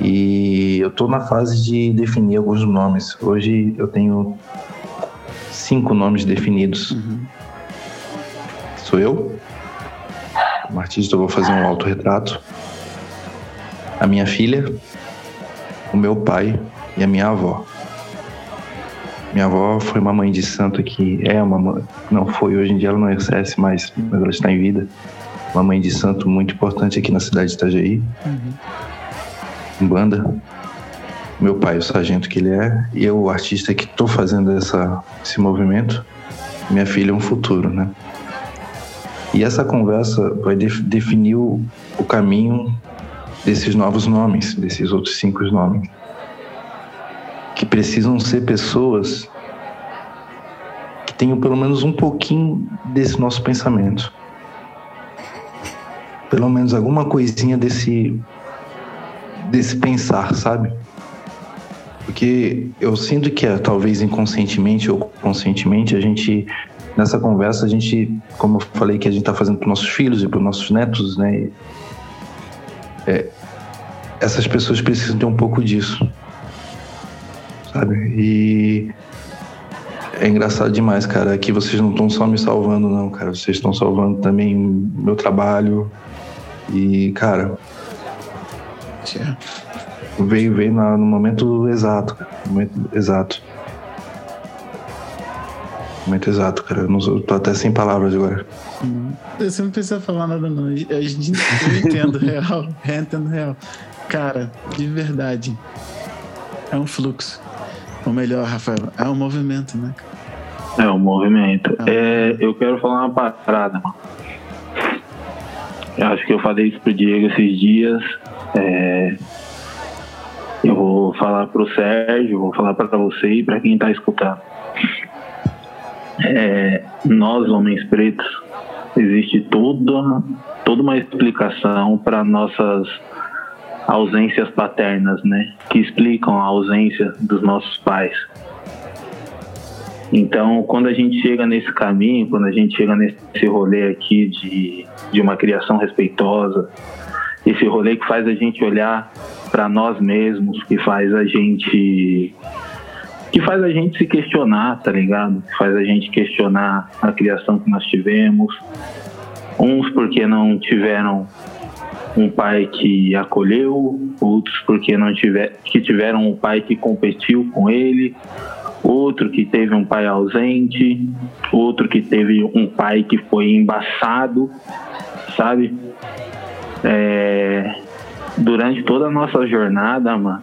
E eu estou na fase de definir alguns nomes. Hoje eu tenho cinco nomes definidos. Uhum. Sou eu. Como artista, eu vou fazer um autorretrato. A minha filha, o meu pai e a minha avó. Minha avó foi uma mãe de santo que é uma mãe, não foi, hoje em dia ela não exerce mais, mas ela está em vida. Uma mãe de santo muito importante aqui na cidade de Itajaí. Em banda. Meu pai, o sargento que ele é, e eu, o artista que estou fazendo essa, esse movimento. Minha filha é um futuro, né? E essa conversa vai def- definir o, o caminho desses novos nomes, desses outros cinco nomes. Que precisam ser pessoas que tenham pelo menos um pouquinho desse nosso pensamento. Pelo menos alguma coisinha desse desse pensar, sabe? Porque eu sinto que é, talvez inconscientemente ou conscientemente a gente nessa conversa a gente, como eu falei que a gente está fazendo para nossos filhos e para nossos netos, né? É, essas pessoas precisam ter um pouco disso, sabe? E é engraçado demais, cara. Aqui vocês não estão só me salvando, não, cara. Vocês estão salvando também meu trabalho. E, cara, Tchau. veio, veio na- no momento exato, cara. Momento exato. Momento exato, cara. Eu, não, eu tô até sem palavras agora. Você não precisa falar nada, não. A gente, eu entendo, real. Eu entendo, real. Cara, de verdade. É um fluxo. Ou melhor, Rafael, é um movimento, né? É o movimento. Ah. É, eu quero falar uma parada, mano. Eu acho que eu falei isso pro Diego esses dias. É, eu vou falar pro Sérgio, vou falar para você e para quem tá escutando. É, nós, homens pretos, existe toda, toda uma explicação para nossas ausências paternas, né? Que explicam a ausência dos nossos pais. Então, quando a gente chega nesse caminho, quando a gente chega nesse rolê aqui de, de uma criação respeitosa, esse rolê que faz a gente olhar para nós mesmos, que faz a gente que faz a gente se questionar, tá ligado? Que faz a gente questionar a criação que nós tivemos. Uns porque não tiveram um pai que acolheu, outros porque não tiver, que tiveram um pai que competiu com ele, outro que teve um pai ausente, outro que teve um pai que foi embaçado, sabe? É, durante toda a nossa jornada, mano,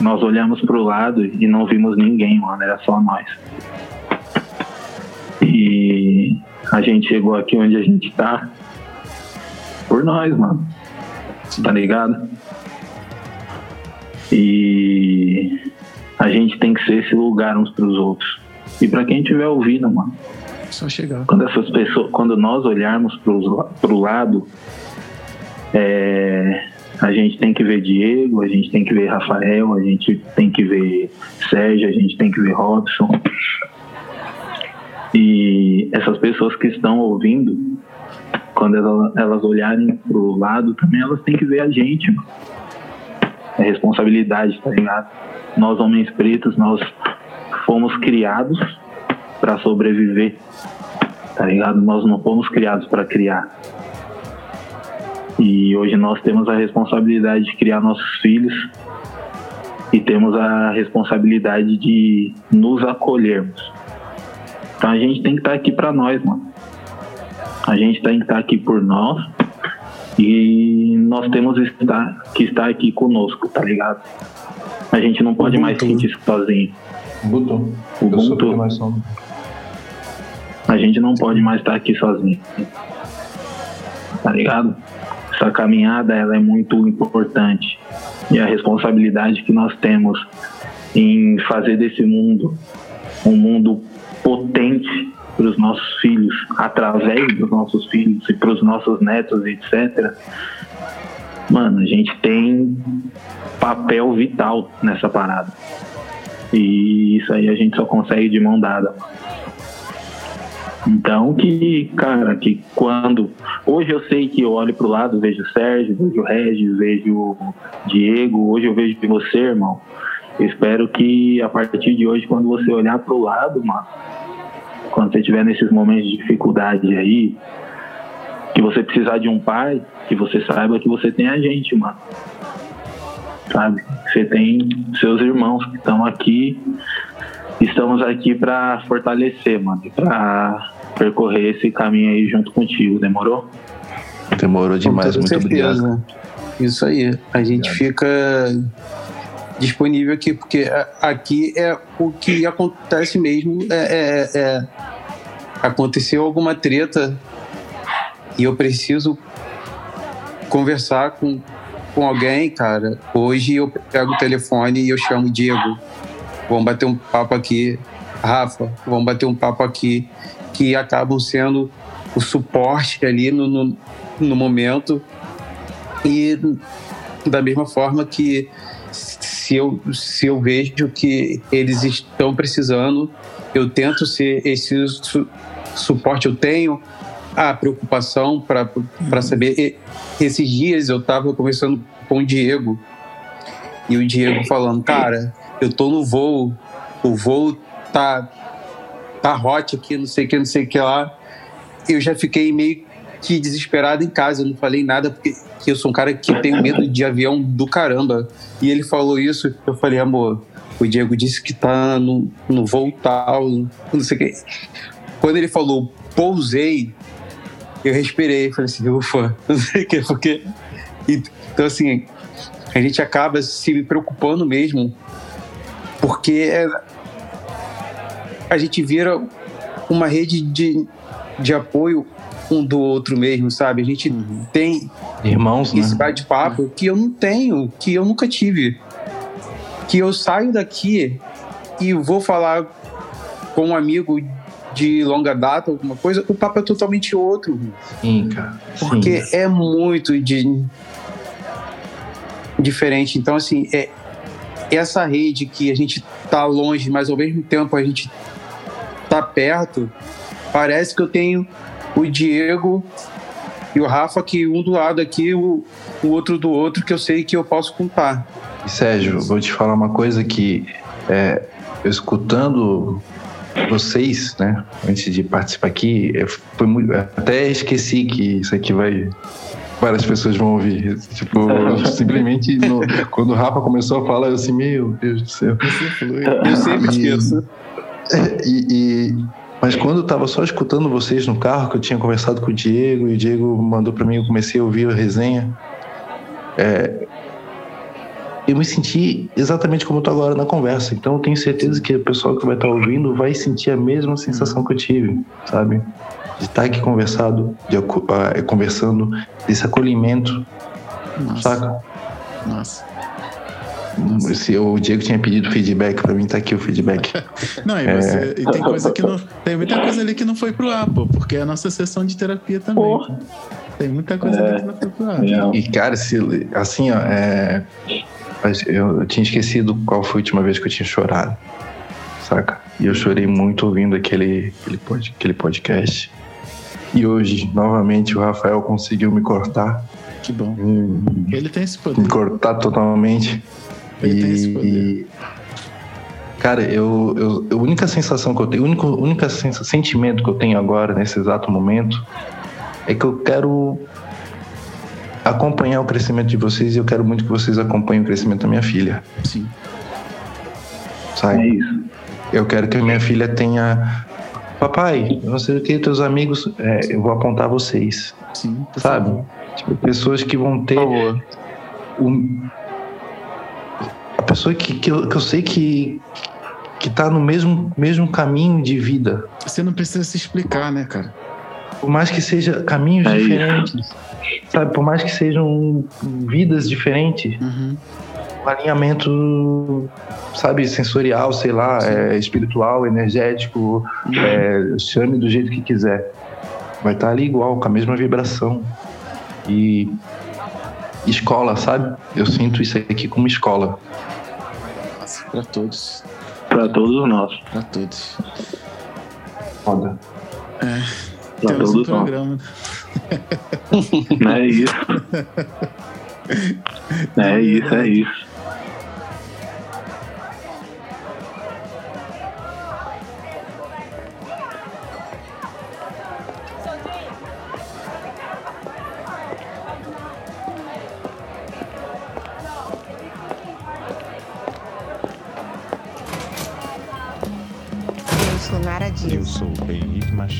nós olhamos pro lado e não vimos ninguém, mano, era só nós. E a gente chegou aqui onde a gente tá por nós, mano. Tá ligado? E a gente tem que ser esse lugar uns pros outros. E pra quem estiver ouvindo, mano, Só chegar. quando essas pessoas, quando nós olharmos pro, pro lado, é, a gente tem que ver Diego, a gente tem que ver Rafael, a gente tem que ver Sérgio, a gente tem que ver Robson. E essas pessoas que estão ouvindo, quando elas, elas olharem pro lado, também elas têm que ver a gente, mano. É responsabilidade, tá ligado? Nós, homens pretos, nós fomos criados para sobreviver, tá ligado? Nós não fomos criados para criar. E hoje nós temos a responsabilidade de criar nossos filhos e temos a responsabilidade de nos acolhermos. Então a gente tem que estar aqui para nós, mano. A gente tem que estar aqui por nós e nós temos que estar, aqui conosco, tá ligado? A gente não pode mais sentir isso sozinho. Ubuntu. O Eu sou Ubuntu. mais. A gente não pode mais estar aqui sozinho. Tá ligado? Essa caminhada ela é muito importante. E a responsabilidade que nós temos em fazer desse mundo um mundo potente para os nossos filhos, através dos nossos filhos e para os nossos netos, etc. Mano, a gente tem papel vital nessa parada. E isso aí a gente só consegue de mão dada. Então que, cara, que quando. Hoje eu sei que eu olho pro lado, vejo o Sérgio, vejo o Regis, vejo o Diego, hoje eu vejo você, irmão. Eu espero que a partir de hoje, quando você olhar pro lado, mano, quando você estiver nesses momentos de dificuldade aí, que você precisar de um pai, que você saiba que você tem a gente, mano. Sabe? Você tem seus irmãos que estão aqui estamos aqui para fortalecer, mano, para percorrer esse caminho aí junto contigo, demorou? Demorou demais, muito toda obrigado. certeza. Isso aí. A gente fica disponível aqui, porque aqui é o que acontece mesmo. É, é- é- aconteceu alguma treta e eu preciso conversar com, com alguém, cara. Hoje eu pego o telefone e eu chamo o Diego. Vamos bater um papo aqui. Rafa, vamos bater um papo aqui. Que acabam sendo o suporte ali no, no, no momento. E da mesma forma que se eu, se eu vejo que eles estão precisando, eu tento ser esse su- suporte. Eu tenho a preocupação para saber. E, esses dias eu estava conversando com o Diego e o Diego falando, cara, eu tô no voo, o voo tá, tá hot aqui, não sei o que, não sei o que lá. Eu já fiquei meio que desesperado em casa, eu não falei nada, porque que eu sou um cara que tenho medo de avião do caramba. E ele falou isso, eu falei, amor, o Diego disse que tá no, no voo tal, não sei o que. Quando ele falou, pousei, eu respirei, falei assim, ufa, não sei o que, porque. Então, assim, a gente acaba se preocupando mesmo, porque é- a gente vira uma rede de, de apoio um do outro mesmo, sabe? A gente tem Irmãos, né? esse bate-papo que eu não tenho, que eu nunca tive. Que eu saio daqui e vou falar com um amigo de longa data, alguma coisa, o papo é totalmente outro. Sim, cara. Porque Sim. é muito de... diferente. Então, assim, é essa rede que a gente tá longe, mas ao mesmo tempo a gente tá perto, parece que eu tenho o Diego e o Rafa aqui, um do lado aqui, o, o outro do outro, que eu sei que eu posso contar. Sérgio, vou te falar uma coisa que é, escutando vocês, né, antes de participar aqui, eu muito, até esqueci que isso aqui vai várias pessoas vão ouvir. Tipo, simplesmente no- quando o Rafa começou a falar, eu assim, meu Deus do céu. Eu sempre esqueço. E, e- mas quando eu tava só escutando vocês no carro, que eu tinha conversado com o Diego, e o Diego mandou para mim, eu comecei a ouvir a resenha, é, eu me senti exatamente como eu tô agora na conversa. Então eu tenho certeza que o pessoal que vai estar ouvindo vai sentir a mesma sensação que eu tive, sabe? De estar aqui conversado, de, ah, conversando, desse acolhimento, Nossa. saca? Nossa. Se o Diego tinha pedido feedback para mim, tá aqui o feedback. Não, e, você, e tem coisa que não. Tem muita coisa ali que não foi pro ar, pô, porque é a nossa sessão de terapia também. Porra. Tem muita coisa ali que não foi pro ar. E, cara, se, assim, ó, é, eu, eu tinha esquecido qual foi a última vez que eu tinha chorado, saca? E eu chorei muito ouvindo aquele, aquele, pod, aquele podcast. E hoje, novamente, o Rafael conseguiu me cortar, Que bom. me, Ele tem esse me poder. cortar totalmente. Ele tem esse E, poder. e, cara, eu, eu, a única sensação que eu tenho, o único única sentimento que eu tenho agora, nesse exato momento, é que eu quero acompanhar o crescimento de vocês e eu quero muito que vocês acompanhem o crescimento da minha filha. Sim. É sabe? isso. Eu quero que a minha filha tenha. Papai, eu não sei o que, teus amigos. é, eu vou apontar vocês, Sim, por sabe? favor. Tipo, pessoas que vão ter. Por favor. o- a pessoa que, que, eu, que eu sei que, que tá no mesmo, mesmo caminho de vida. Você não precisa se explicar, né, cara? Por mais que seja caminhos É isso. diferentes, sabe? Por mais que sejam vidas diferentes, Uhum. um alinhamento, sabe, sensorial, sei lá, é, espiritual, energético, é, chame do jeito que quiser. Vai estar ali igual, com a mesma vibração. E escola, sabe? Eu sinto isso aqui como escola. Pra todos. Pra todos nós. Pra todos. Foda. Pra Temos um nós. programa. Não é isso. É isso, é isso.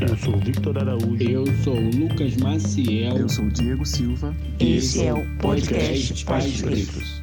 Eu sou Victor Araújo. Eu sou o Lucas Maciel. Eu sou o Diego Silva. Esse é o podcast Pais Pretos.